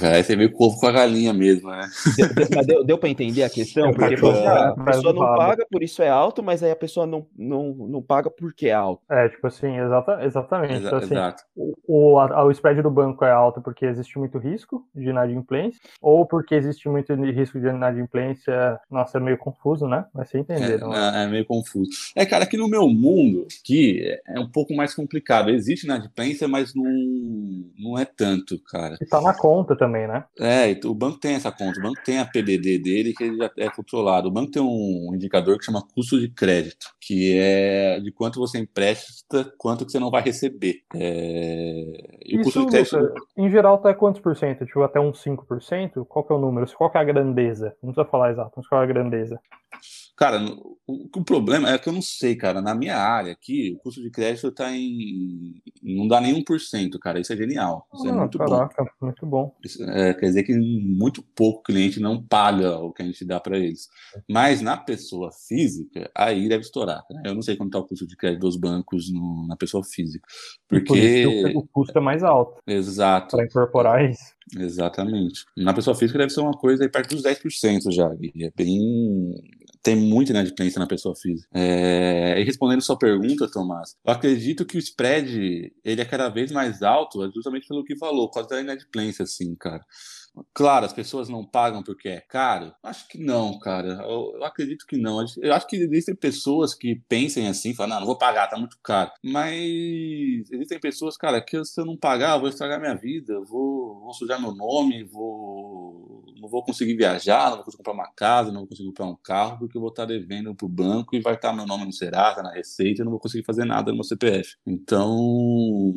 Cara, aí você com o ovo com a galinha mesmo, né? Deu, deu, para entender a questão? É, Porque porque, você, ah, a é, pessoa não paga, por isso é alto, mas aí a pessoa não, não, não paga porque é alto. É, tipo assim, exata, exatamente. Exa- Então, assim, Exato. o, o, a- o spread do banco é alto porque existe muito risco de inadimplência, ou porque existe muito risco de inadimplência. Nossa, é meio confuso, né? Mas você entenderam. né? É, é meio confuso. É, cara, aqui no meu mundo, que é um pouco mais complicado. Existe inadimplência, mas não, não é tanto, cara. E tá na conta também, né? É, o banco tem essa conta, o banco tem a PDD dele que ele já é controlado. O banco tem um indicador que chama custo de crédito, que é de quanto você empresta, quanto que você não vai receber. É, E o Isso, custo de crédito. Em geral, tá quantos por cento? Tipo, até uns 5%? Qual que é o número? Qual que é a grandeza? Não precisa falar exato, mas qual é a grandeza? Cara, o, o problema é que eu não sei, cara. Na minha área aqui, o custo de crédito tá em. Não dá nem 1%, cara. Isso é genial. Isso é Ah, muito bom. caraca, muito bom. Isso, é, quer dizer que muito pouco cliente não paga o que a gente dá para eles. Mas na pessoa física, aí deve estourar. né? Eu não sei quanto está o custo de crédito dos bancos no- na pessoa física. E por Porque. que o, custo é mais alto Exato, para incorporar isso. exatamente. Na pessoa física deve ser uma coisa aí perto dos 10% já. Gui. É bem. Tem muita inadimplência na pessoa física. É, E respondendo sua pergunta, Tomás, eu acredito que o spread ele é cada vez mais alto, é justamente pelo que falou, causa da inadimplência, assim, cara. Claro, as pessoas não pagam porque é caro? Acho que não, cara. Eu, eu acredito que não. Eu acho que existem pessoas que pensem assim, falam, não, não vou pagar, tá muito caro. Mas existem pessoas, cara, que se eu não pagar, eu vou estragar minha vida, eu vou, vou sujar meu nome, vou, não vou conseguir viajar, não vou conseguir comprar uma casa, não vou conseguir comprar um carro, porque eu vou estar devendo pro banco e vai estar meu nome no Serasa, na Receita, eu não vou conseguir fazer nada no meu CPF. Então,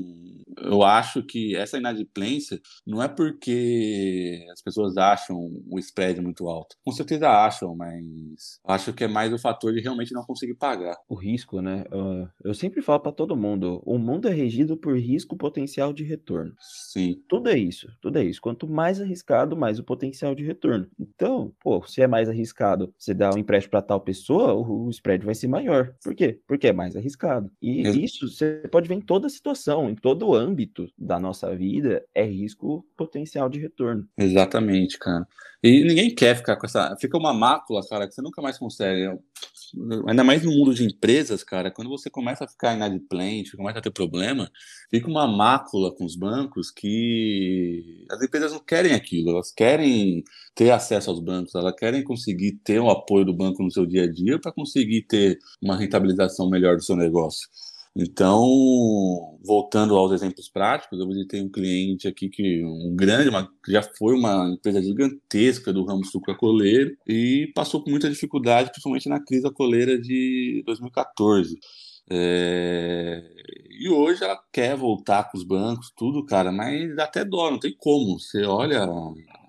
eu acho que essa inadimplência não é porque as pessoas acham o spread muito alto. Com certeza acham, mas acho que é mais o fator de realmente não conseguir pagar. O risco, né? Eu, eu sempre falo para todo mundo, o mundo é regido por risco potencial de retorno. Sim, Tudo é isso, tudo é isso. Quanto mais arriscado, mais o potencial de retorno. Então, pô, se é mais arriscado você dar um empréstimo para tal pessoa, o, o spread vai ser maior. Por quê? Porque é mais arriscado. E Ex- isso você pode ver em toda situação, em todo âmbito da nossa vida, é risco potencial de retorno. exatamente, cara. E ninguém quer ficar com essa. Fica uma mácula, cara, que você nunca mais consegue. Ainda mais no mundo de empresas, cara, quando você começa a ficar inadimplente, começa a ter problema, fica uma mácula com os bancos que as empresas não querem aquilo, elas querem ter acesso aos bancos, elas querem conseguir ter o apoio do banco no seu dia a dia para conseguir ter uma rentabilização melhor do seu negócio. Então, voltando aos exemplos práticos, eu visitei um cliente aqui que um grande, uma, que já foi uma empresa gigantesca do ramo sucrocoleiro e passou por muita dificuldade, principalmente na crise da coleira de 2014. É, E hoje ela quer voltar com os bancos, tudo, cara, mas dá até dó, não tem como. Você olha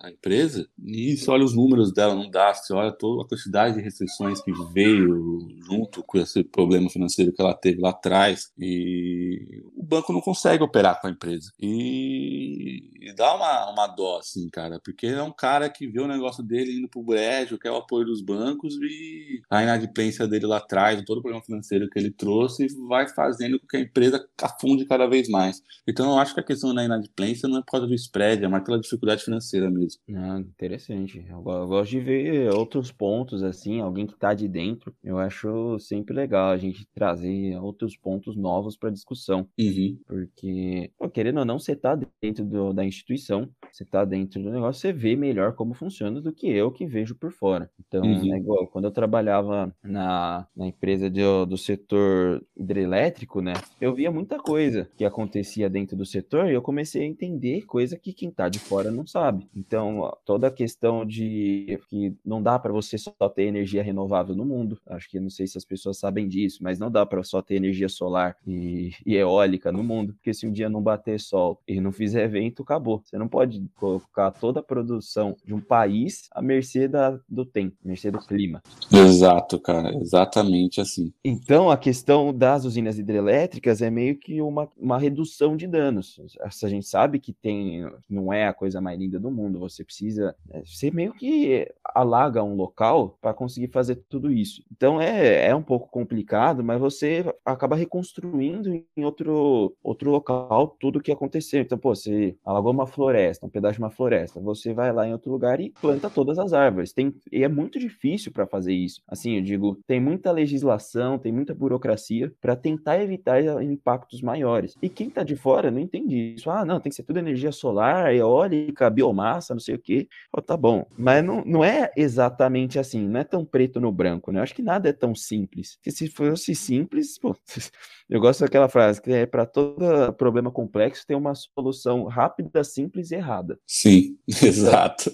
a- empresa e você olha os números dela, não dá. Você olha toda a quantidade de restrições que veio junto com esse problema financeiro que ela teve lá atrás e o banco não consegue operar com a empresa. E, e dá uma, uma dó, assim, cara, porque é um cara que vê o negócio dele indo pro brejo, quer o apoio dos bancos e a inadimplência dele lá atrás, todo o problema financeiro que ele trouxe, vai fazendo com que a empresa afunde cada vez mais. Então eu acho que a questão da inadimplência não é por causa do spread, é mais pela dificuldade financeira mesmo. Ah, interessante. Eu gosto de ver outros pontos, assim, alguém que tá de dentro. Eu acho sempre legal a gente trazer outros pontos novos para discussão. Uhum. Porque, pô, querendo ou não, você tá dentro do- da instituição, você tá dentro do negócio, você vê melhor como funciona do que eu que vejo por fora. Então, uhum. é igual, quando eu trabalhava na, na empresa de, do setor hidrelétrico, né, eu via muita coisa que acontecia dentro do setor e eu comecei a entender coisa que quem tá de fora não sabe. Então, toda a questão de que não dá para você só ter energia renovável no mundo, acho que não sei se as pessoas sabem disso, mas não dá para só ter energia solar e, e eólica no mundo, porque se um dia não bater sol e não fizer evento, acabou. Você não pode colocar toda a produção de um país à mercê da, do tempo, à mercê do clima. Exato, cara, exatamente assim. Então, a questão das usinas hidrelétricas é meio que uma, uma redução de danos. A gente sabe que tem, não é a coisa mais linda do mundo, você precisa, é, você meio que alaga um local para conseguir fazer tudo isso. Então, é, é um pouco complicado, mas você acaba reconstruindo em outro, outro local tudo o que aconteceu. Então, pô, você alagou uma floresta, um pedaço de uma floresta, você vai lá em outro lugar e planta todas as árvores. Tem, e é muito difícil para fazer isso. Assim, eu digo, tem muita legislação, tem muita burocracia para tentar evitar impactos maiores. E quem tá de fora não entende isso. Ah, não, tem que ser tudo energia solar, eólica, biomassa, não sei o quê. Oh, tá bom. Mas não, não é exatamente assim, não é tão preto no branco, né? Eu acho que nada é tão simples. Porque se fosse simples, pô, eu gosto daquela frase que é para todo problema complexo tem uma solução rápida, simples e errada. Sim, exato.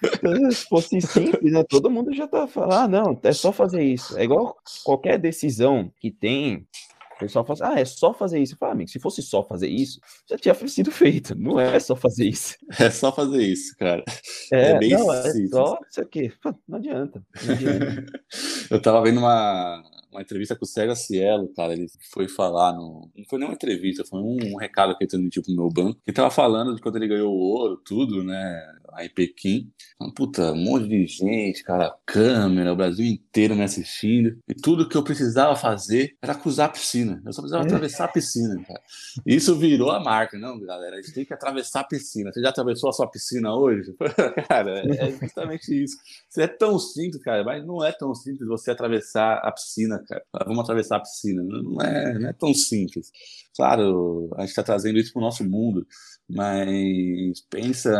Então, se fosse simples, né, todo mundo já tá falando, ah, não, é só fazer isso. É igual qualquer decisão que tem, o pessoal fala assim, ah, é só fazer isso. Eu falo, amigo, se fosse só fazer isso, já tinha sido feito. Não é só fazer isso. É só fazer isso, cara. É, é bem não, é simples. só isso aqui. Não adianta. Não adianta. Eu tava vendo uma, uma entrevista com o Sérgio Cielo, cara. Ele foi falar no. Não foi nem uma entrevista, foi um, um recado que ele transmitiu pro meu banco. Ele tava falando de quando ele ganhou o ouro, tudo, né? Aí Pequim. Puta, um monte de gente, cara, câmera, o Brasil inteiro me assistindo. E tudo que eu precisava fazer era cruzar a piscina. Eu só precisava atravessar a piscina, cara. Isso virou a marca, não, galera? A gente tem que atravessar a piscina. Você já atravessou a sua piscina hoje? cara, é justamente isso. Isso é tão simples, cara, mas não é tão simples você atravessar a piscina, cara. Vamos atravessar a piscina. Não é, não é tão simples. Claro, a gente está trazendo isso para o nosso mundo, mas pensa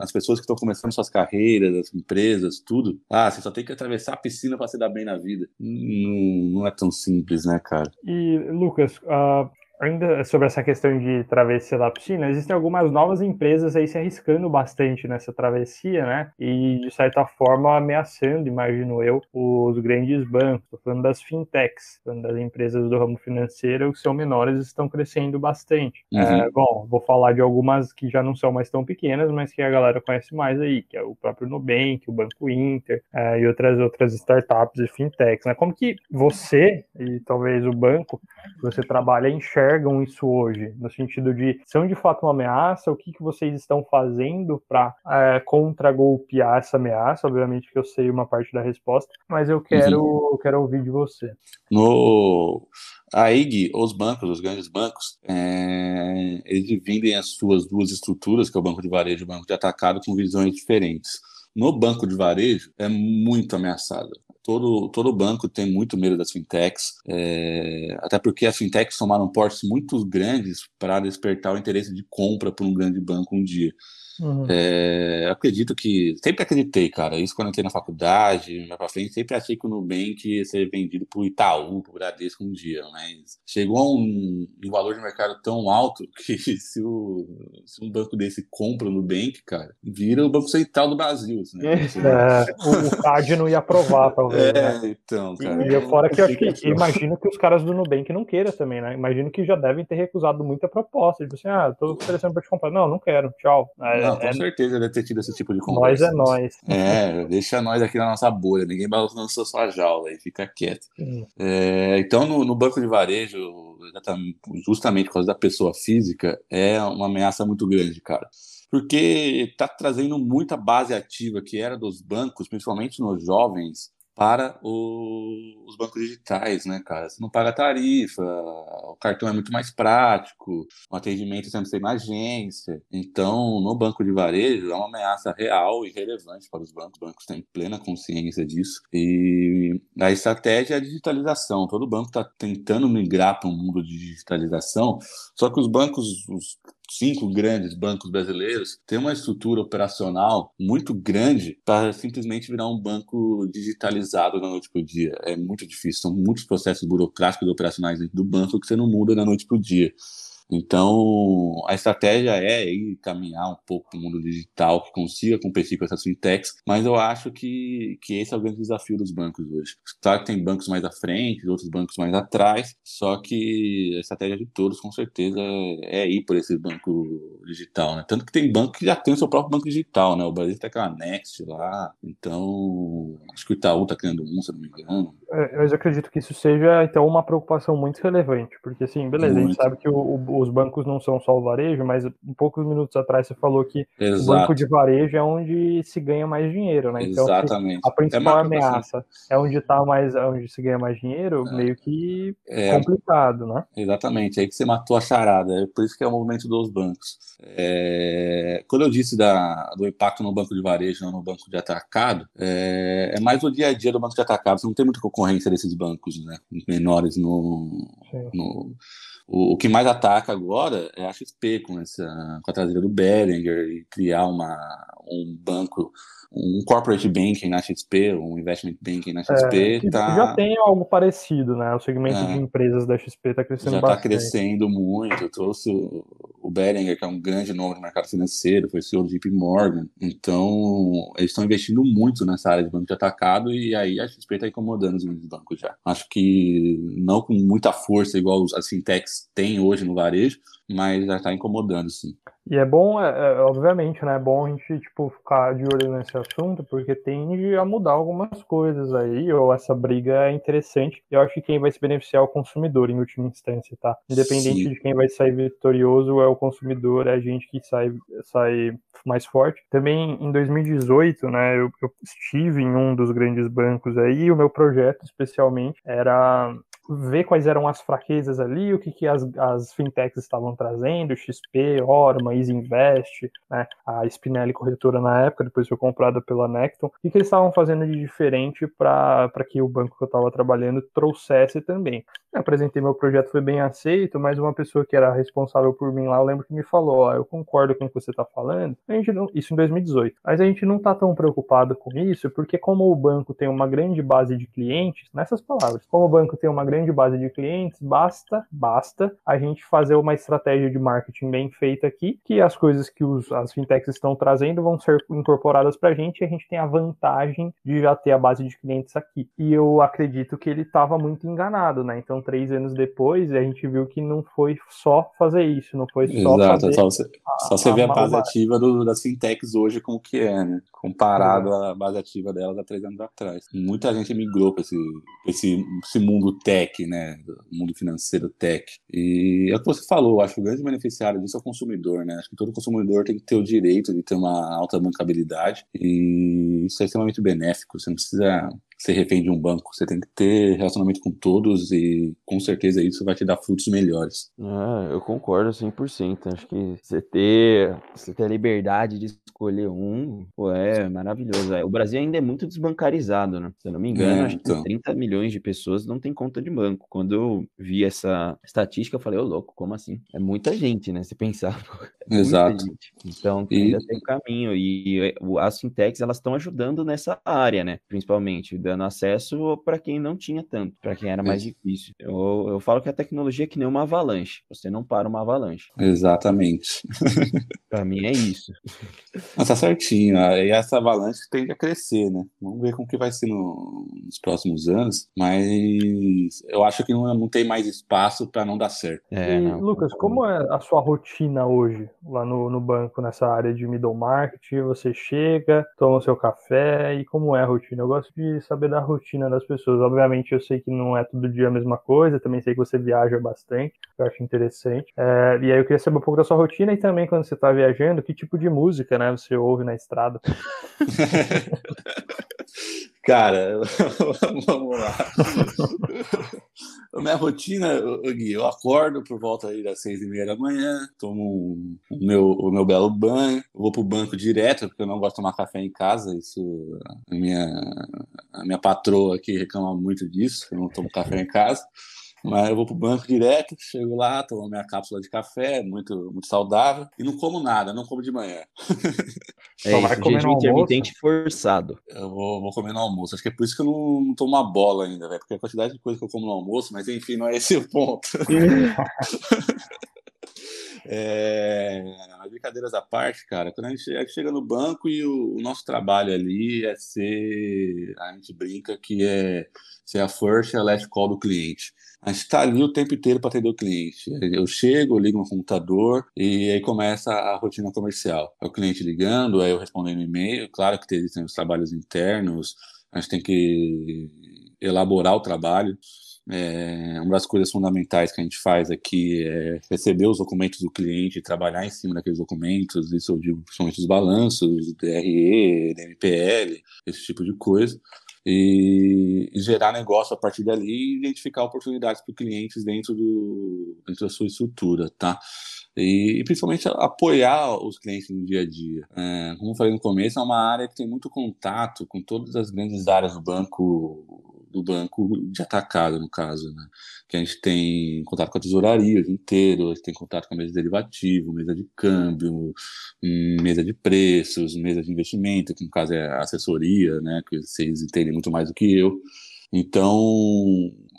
as pessoas que estão começando suas carreiras, as empresas, tudo. Ah, você só tem que atravessar a piscina para se dar bem na vida. Não, não é tão simples, né, cara? E, Lucas, uh, Ainda sobre essa questão de travessia da piscina, existem algumas novas empresas aí se arriscando bastante nessa travessia, né? E de certa forma ameaçando, imagino eu, os grandes bancos. Estou falando das fintechs, falando das empresas do ramo financeiro que são menores e estão crescendo bastante. Uhum. É, bom, vou falar de algumas que já não são mais tão pequenas, mas que a galera conhece mais aí, que é o próprio Nubank, o Banco Inter é, e outras outras startups e fintechs. Né? Como que você e talvez o banco que você trabalha enxerga enxergam isso hoje? No sentido de, são de fato uma ameaça? O que, que vocês estão fazendo para é, contra-golpear essa ameaça? Obviamente que eu sei uma parte da resposta, mas eu quero, uhum. quero ouvir de você. No... A IG, os bancos, os grandes bancos, é... eles dividem as suas duas estruturas, que é o banco de varejo e o banco de atacado, com visões diferentes. No banco de varejo, é muito ameaçado todo, todo banco tem muito medo das fintechs, é, até porque as fintechs tomaram portes muito grandes para despertar o interesse de compra por um grande banco um dia. Uhum. É, acredito que. Sempre acreditei, cara. Isso quando eu entrei na faculdade, mais pra frente, sempre achei que o Nubank ia ser vendido pro Itaú, pro Bradesco um dia. Mas chegou a um, um valor de mercado tão alto que se, o, se um banco desse compra o Nubank, cara, vira o Banco Central do Brasil. Assim, né? É, o CAD não ia aprovar, talvez. É, né? então, cara. E, fora que eu acho que. Imagino que os caras do Nubank não queiram também, né? Imagino que já devem ter recusado muita proposta. Tipo assim, ah, tô oferecendo pra te comprar. Não, não quero, tchau. É, não, com é, certeza deve ter tido esse tipo de conversa. Nós é nós. É, deixa nós aqui na nossa bolha, ninguém balançando sua, sua jaula aí, fica quieto. É, então, no, no, banco de varejo, justamente por causa da pessoa física, é uma ameaça muito grande, cara porque está trazendo muita base ativa que era dos bancos, principalmente nos jovens, para o, os bancos digitais, né, cara? Você não paga tarifa, o cartão é muito mais prático, o atendimento sempre tem na agência. Então, no banco de varejo, é uma ameaça real e relevante para os bancos. Os bancos têm plena consciência disso. E a estratégia é a digitalização. Todo banco está tentando migrar para um mundo de digitalização, só que os bancos, os cinco grandes bancos brasileiros têm uma estrutura operacional muito grande para simplesmente virar um banco digitalizado da noite para o dia. É muito difícil, são muitos processos burocráticos e operacionais dentro do banco que você não muda da noite para o dia. Então, a estratégia é ir caminhar um pouco para o mundo digital, que consiga competir com essas fintechs, mas eu acho que, que esse é o grande desafio dos bancos hoje. Claro que tem bancos mais à frente, outros bancos mais atrás, só que a estratégia de todos, com certeza, é, é ir por esse banco digital, né? Tanto que tem banco que já tem o seu próprio banco digital, né? O Brasil tem aquela Next lá, então acho que o Itaú está criando um, se não me engano. É, mas eu acredito que isso seja, então, uma preocupação muito relevante, porque, assim, beleza, muito. a gente sabe que o, o os bancos não são só o varejo, mas um poucos minutos atrás você falou que Exato. o banco de varejo é onde se ganha mais dinheiro, né? Então, Exatamente. a principal é ameaça é onde está mais, onde se ganha mais dinheiro, é. meio que é. complicado, né? Exatamente, é aí que você matou a charada, é por isso que é o movimento dos bancos. É... Quando eu disse da, do impacto no banco de varejo, não no banco de atacado, é, é mais o dia a dia do banco de atacado, você não tem muita concorrência desses bancos, né? Menores no, no o, o, que mais ataca agora é a XP com, essa, com a traseira do Bellinger e criar uma, um banco um corporate banking na XP, um investment banking na XP. É, tá... Já tem algo parecido, né? O segmento é. de empresas da XP está crescendo já tá bastante. Já está crescendo muito. Eu trouxe o, o Beringer, que é um grande nome no mercado financeiro, foi CEO do JP Morgan. Então, eles estão investindo muito nessa área de banco de atacado e aí a XP está incomodando os grandes bancos já. Acho que não com muita força, igual as fintechs têm hoje no varejo, mas já está incomodando, sim. E é bom, é, é, obviamente, né? É bom a gente tipo, ficar de olho nesse assunto, porque tende a mudar algumas coisas aí, ou essa briga é interessante. Eu acho que quem vai se beneficiar é o consumidor, em última instância, tá? Independente Sim. de quem vai sair vitorioso, é o consumidor, é a gente que sai, sai mais forte. Também em 2018, né, eu, eu estive em um dos grandes bancos aí, e o meu projeto, especialmente, era ver quais eram as fraquezas ali, o que, que as, as fintechs estavam trazendo, XP, Orma, Easy Invest, né, a Spinelli Corretora na época, depois foi comprada pela Necton, o que, que eles estavam fazendo de diferente para que o banco que eu estava trabalhando trouxesse também. Eu apresentei meu projeto, foi bem aceito, mas uma pessoa que era responsável por mim lá, eu lembro que me falou, ó, eu concordo com o que você está falando, a gente não, isso em 2018, mas a gente não está tão preocupado com isso, porque como o banco tem uma grande base de clientes, nessas palavras, como o banco tem uma grande base de clientes, basta, basta a gente fazer uma estratégia de marketing bem feita aqui, que as coisas que os, as fintechs estão trazendo vão ser incorporadas para a gente e a gente tem a vantagem de já ter a base de clientes aqui. E eu acredito que ele estava muito enganado, né? Então, três anos depois, a gente viu que não foi só fazer isso, não foi só Exato, fazer só você, a, só você a, vê a base ativa do, das fintechs hoje como que é, né? Comparado é. à base ativa delas há três anos atrás. Muita gente migrou para esse, esse, esse mundo tech, né? Do mundo financeiro tech. E é o que você falou, acho que o grande beneficiário disso é o consumidor, né? Acho que todo consumidor tem que ter o direito de ter uma alta bancabilidade e isso é extremamente benéfico. Você não precisa ser refém de um banco. Você tem que ter relacionamento com todos e com certeza isso vai te dar frutos melhores. Ah, eu concordo 100%. Acho que você ter, você ter a liberdade de escolher um pô, é maravilhoso. É, o Brasil ainda é muito desbancarizado, né? Se eu não me engano, é, acho então. que 30 milhões de pessoas não tem conta de banco. Quando eu vi essa estatística, eu falei, ô louco, como assim? É muita gente, né? Se pensar. É Exato. Então, e... ainda tem caminho. E as fintechs, elas estão ajudando nessa área, né? Principalmente dando acesso para quem não tinha tanto, para quem era mais difícil. Eu, eu falo que a tecnologia é que nem uma avalanche, você não para uma avalanche. Exatamente. para mim é isso. Mas tá certinho, e essa avalanche tende a crescer, né? Vamos ver como que vai ser no, nos próximos anos, mas eu acho que não, não tem mais espaço para não dar certo. É, e, não. Lucas, como é a sua rotina hoje lá no, no banco, nessa área de middle market? Você chega, toma o seu café e como é a rotina? Eu gosto de saber saber da rotina das pessoas. Obviamente, eu sei que não é todo dia a mesma coisa, também sei que você viaja bastante, eu acho interessante. É, e aí eu queria saber um pouco da sua rotina e também quando você está viajando, que tipo de música né, você ouve na estrada. Cara, vamos lá. A minha rotina, Gui, eu acordo por volta aí das seis e meia da manhã, tomo o meu, o meu belo banho, vou pro banco direto, porque eu não gosto de tomar café em casa, isso a minha, a minha patroa aqui reclama muito disso, eu não tomo café em casa. Mas eu vou pro banco direto, chego lá, tomo minha cápsula de café, muito, muito saudável, e não como nada, não como de manhã. É Só vai isso, comer no intermitente forçado. Eu vou, vou comer no almoço. Acho que é por isso que eu não, não tomo uma bola ainda, velho. Porque a quantidade de coisa que eu como no almoço, mas enfim, não é esse o ponto. É, brincadeiras à parte, cara, quando a gente chega, chega no banco e o, o, nosso trabalho ali é ser, a gente brinca que é ser a first e a last call do cliente. A gente está ali o tempo inteiro para atender o cliente. Eu chego, ligo no computador e aí começa a rotina comercial. É o cliente ligando, aí eu respondendo e-mail. Claro que existem os trabalhos internos, a gente tem que elaborar o trabalho. É, uma das coisas fundamentais que a gente faz aqui é receber os documentos do cliente, trabalhar em cima daqueles documentos, isso eu digo principalmente os balanços, DRE, DMPL, esse tipo de coisa, e, e gerar negócio a partir dali e identificar oportunidades para clientes dentro, do, dentro da sua estrutura, tá? E, e, principalmente apoiar os clientes no dia a dia. É, como eu falei no começo, é uma área que tem muito contato com todas as grandes áreas do banco do banco de atacado, no caso, né? Que a gente tem contato com a tesouraria o dia inteiro, a gente tem contato com a mesa de derivativo, mesa de câmbio, hum, mesa de preços, mesa de investimento, que no caso é assessoria, né? Que vocês entendem muito mais do que eu. Então,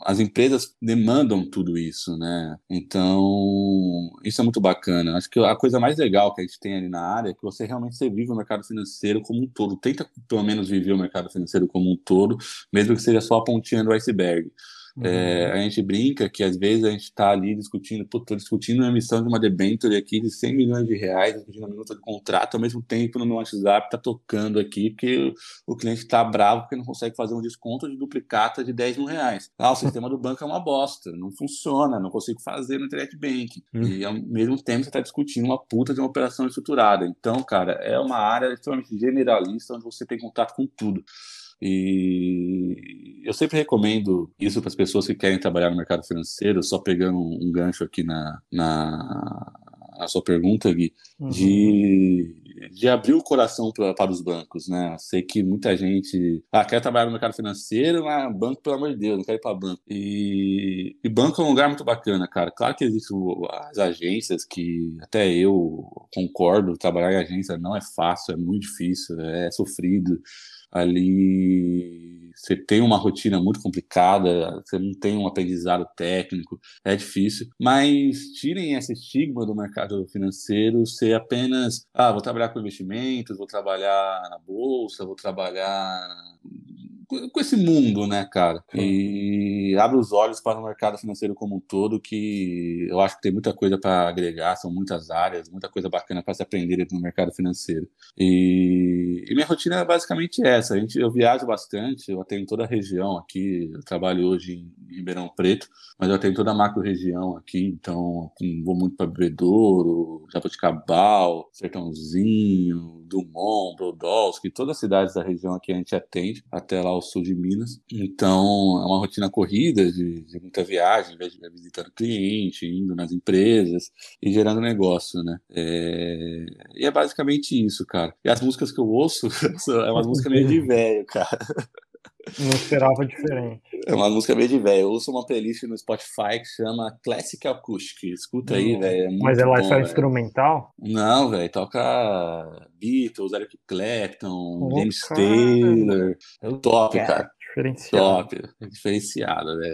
as empresas demandam tudo isso, né? Então, isso é muito bacana. Acho que a coisa mais legal que a gente tem ali na área é que você realmente você vive o mercado financeiro como um todo. Tenta, pelo menos, viver o mercado financeiro como um todo, mesmo que seja só a pontinha do iceberg. Uhum. É, a gente brinca que às vezes a gente está ali discutindo, tô discutindo a emissão de uma debenture aqui de 100 milhões de reais, discutindo a minuta de contrato, ao mesmo tempo no meu WhatsApp está tocando aqui, porque o, cliente está bravo porque não consegue fazer um desconto de duplicata de 10 mil reais. Ah, o sistema do banco é uma bosta, não funciona, não consigo fazer no internet banking. Uhum. E ao mesmo tempo você está discutindo uma puta de uma operação estruturada. Então, cara, é uma área extremamente generalista onde você tem contato com tudo. E eu sempre recomendo isso para as pessoas que querem trabalhar no mercado financeiro, só pegando um gancho aqui na, na, na sua pergunta, Gui, uhum. de, de abrir o coração pra, para os bancos, né? Sei que muita gente ah, quer trabalhar no mercado financeiro, mas banco, pelo amor de Deus, não quer ir para banco. E, e banco é um lugar muito bacana, cara. Claro que existem as agências que até eu concordo, trabalhar em agência não é fácil, é muito difícil, é sofrido ali você tem uma rotina muito complicada, você não tem um aprendizado técnico, é difícil, mas tirem esse estigma do mercado financeiro ser apenas, ah, vou trabalhar com investimentos, vou trabalhar na bolsa, vou trabalhar com esse mundo, né, cara? E abre os olhos para o mercado financeiro como um todo, que eu acho que tem muita coisa para agregar, são muitas áreas, muita coisa bacana para se aprender no mercado financeiro. E, e, minha rotina é basicamente essa. A gente, eu viajo bastante, eu tenho toda a região aqui, eu trabalho hoje em, Ribeirão Preto, mas eu tenho toda a macro região aqui, então vou muito para Bebedouro, Jaboticabal, Sertãozinho, Dumont, Brodowski, todas as cidades da região aqui a gente atende, até lá o sul de Minas. Então, é uma rotina corrida de, de muita viagem, visitando cliente, indo nas empresas e gerando negócio, né? É... E é basicamente isso, cara. E as músicas que eu ouço é uma música meio de velho, cara. Não esperava diferente. É uma música meio de velho. Eu ouço uma playlist no Spotify que chama Classic Acoustic. Escuta aí, velho. É Mas ela é só instrumental? Não, velho. Toca Beatles, Eric Clapton, oh, James cara. Taylor. É o top, cara. Diferenciado. Top, é diferenciado, né?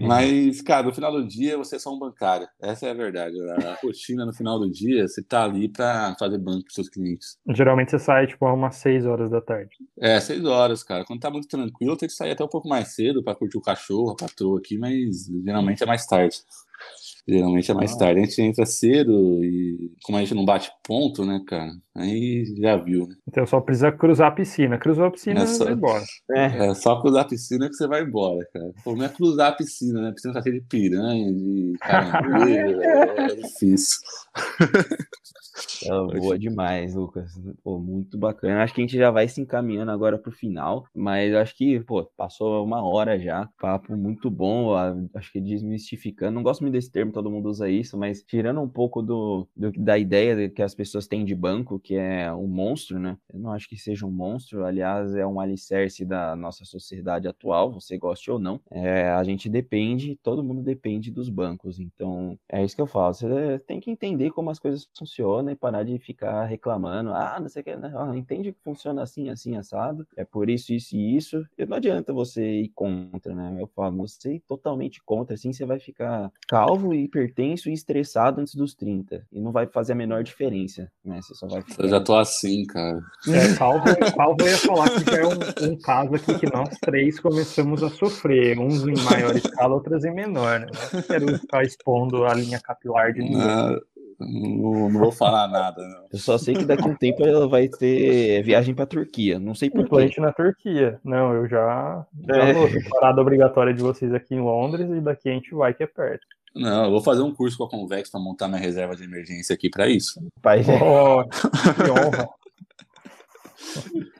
Uhum. Mas, cara, no final do dia você é só um bancário. Essa é a verdade. A rotina no final do dia, você tá ali para fazer banco pros seus clientes. Geralmente você sai, tipo, umas 6 horas da tarde. É, 6 horas, cara. Quando tá muito tranquilo, tem que sair até um pouco mais cedo para curtir o cachorro, a patroa aqui, mas geralmente é mais tarde. Geralmente é mais ah. tarde. A gente entra cedo e, como a gente não bate ponto, né, cara? Aí já viu, né? Então só precisa cruzar a piscina. Cruzou a piscina, é só, vai embora. É. é só cruzar a piscina que você vai embora, cara. Pô, não é cruzar a piscina, né? A piscina tá cheia de piranha, de caranguejo, é, é difícil. É boa demais, Lucas. Pô, muito bacana. Acho que a gente já vai se encaminhando agora pro final, mas acho que, pô, passou uma hora já. Papo muito bom. Acho que desmistificando. Não gosto desse termo, todo mundo usa isso, mas tirando um pouco do, do da ideia que as pessoas têm de banco, que é um monstro, né? Eu não acho que seja um monstro, aliás, é um alicerce da nossa sociedade atual, você goste ou não. É, a gente depende, todo mundo depende dos bancos, então é isso que eu falo. Você tem que entender como as coisas funcionam e parar de ficar reclamando. Ah, não sei o que, né? ah, entende que funciona assim, assim, assado. É por isso, isso e isso. E não adianta você ir contra, né? Eu falo, você ir totalmente contra, assim você vai ficar calvo, hipertenso e estressado antes dos 30. E não vai fazer a menor diferença, né? Você só vai ficar... Eu já tô assim, cara. É, calvo, calvo eu ia falar que já é um, um, caso aqui que nós três começamos a sofrer. Uns em maior escala, outros em menor, né? Não quero ficar expondo a linha capilar de ninguém. Não, não, vou falar nada. Não. Eu só sei que daqui a um tempo ela vai ter viagem para Turquia. Não sei por Implante na Turquia. Não, eu já, já é. parada obrigatória de vocês aqui em Londres e daqui a gente vai que é perto. Não, eu vou fazer um curso com a Convex para montar minha reserva de emergência aqui para isso. Pai, oh, que honra.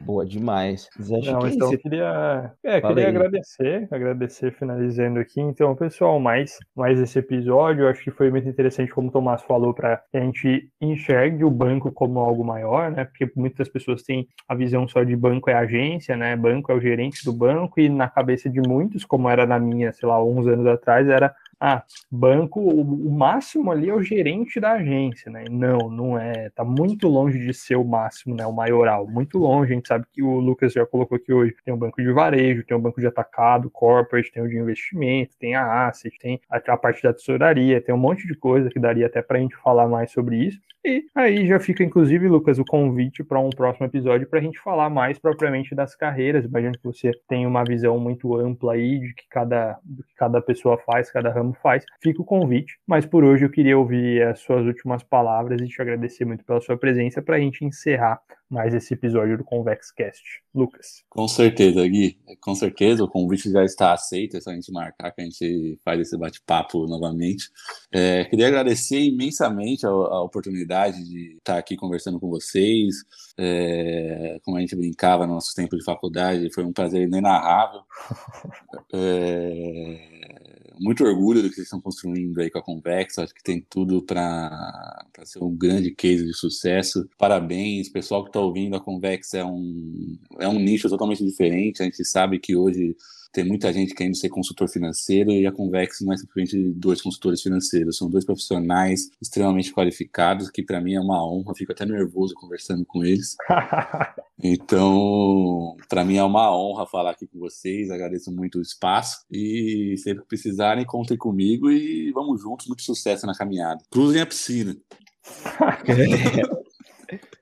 Boa demais. Não, que então eu queria, é, queria agradecer, agradecer finalizando aqui. Então, pessoal, mais, mais esse episódio, eu acho que foi muito interessante, como o Tomás falou, para que a gente enxergue o banco como algo maior, né? Porque muitas pessoas têm a visão só de banco é agência, né? Banco é o gerente do banco, e na cabeça de muitos, como era na minha, sei lá, uns anos atrás, era ah, banco, o, máximo ali é o gerente da agência, né? Não, não é. Tá muito longe de ser o máximo, né? O maioral, muito longe. A gente sabe que o Lucas já colocou aqui hoje. Tem um banco de varejo, tem um banco de atacado, corporate, tem o de investimento, tem a asset, tem a, a parte da tesouraria, tem um monte de coisa que daria até pra gente falar mais sobre isso. E aí já fica, inclusive, Lucas, o convite para um próximo episódio para a gente falar mais propriamente das carreiras. Imagino que você tem uma visão muito ampla aí de que cada, do que cada pessoa faz, cada ramo faz. Fica o convite. Mas por hoje eu queria ouvir as suas últimas palavras e te agradecer muito pela sua presença para a gente encerrar mais esse episódio do ConvexCast. Lucas. Com certeza, Gui. Com certeza, o convite já está aceito, é só a gente marcar que a gente faz esse bate-papo novamente. É, queria agradecer imensamente a, a, oportunidade de estar aqui conversando com vocês. É, como a gente brincava no nosso tempo de faculdade, foi um prazer inenarrável. É, muito orgulho do que vocês estão construindo aí com a Convex. Acho que tem tudo para ser um grande case de sucesso. Parabéns, pessoal que está ouvindo. A Convex é um, é um nicho totalmente diferente. A gente sabe que hoje tem muita gente querendo ser consultor financeiro e a Convex não é simplesmente dois consultores financeiros, são dois profissionais extremamente qualificados, que para mim é uma honra, fico até nervoso conversando com eles. então, para mim é uma honra falar aqui com vocês, agradeço muito o espaço e sempre que precisarem, contem comigo e vamos juntos, muito sucesso na caminhada. Cruzem a piscina.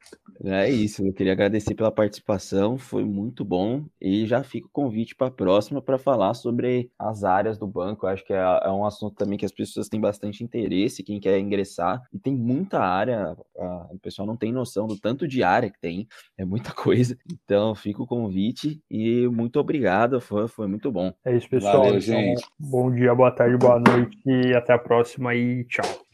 É isso, eu queria agradecer pela participação, foi muito bom e já fica o convite para a próxima para falar sobre as áreas do banco. Eu acho que é, é, um assunto também que as pessoas têm bastante interesse, quem quer ingressar, e tem muita área, a, o pessoal não tem noção do tanto de área que tem, é muita coisa. Então fica o convite e muito obrigado, foi, foi muito bom. É isso, pessoal. Valeu, então, gente. Bom dia, boa tarde, boa noite e até a próxima e tchau.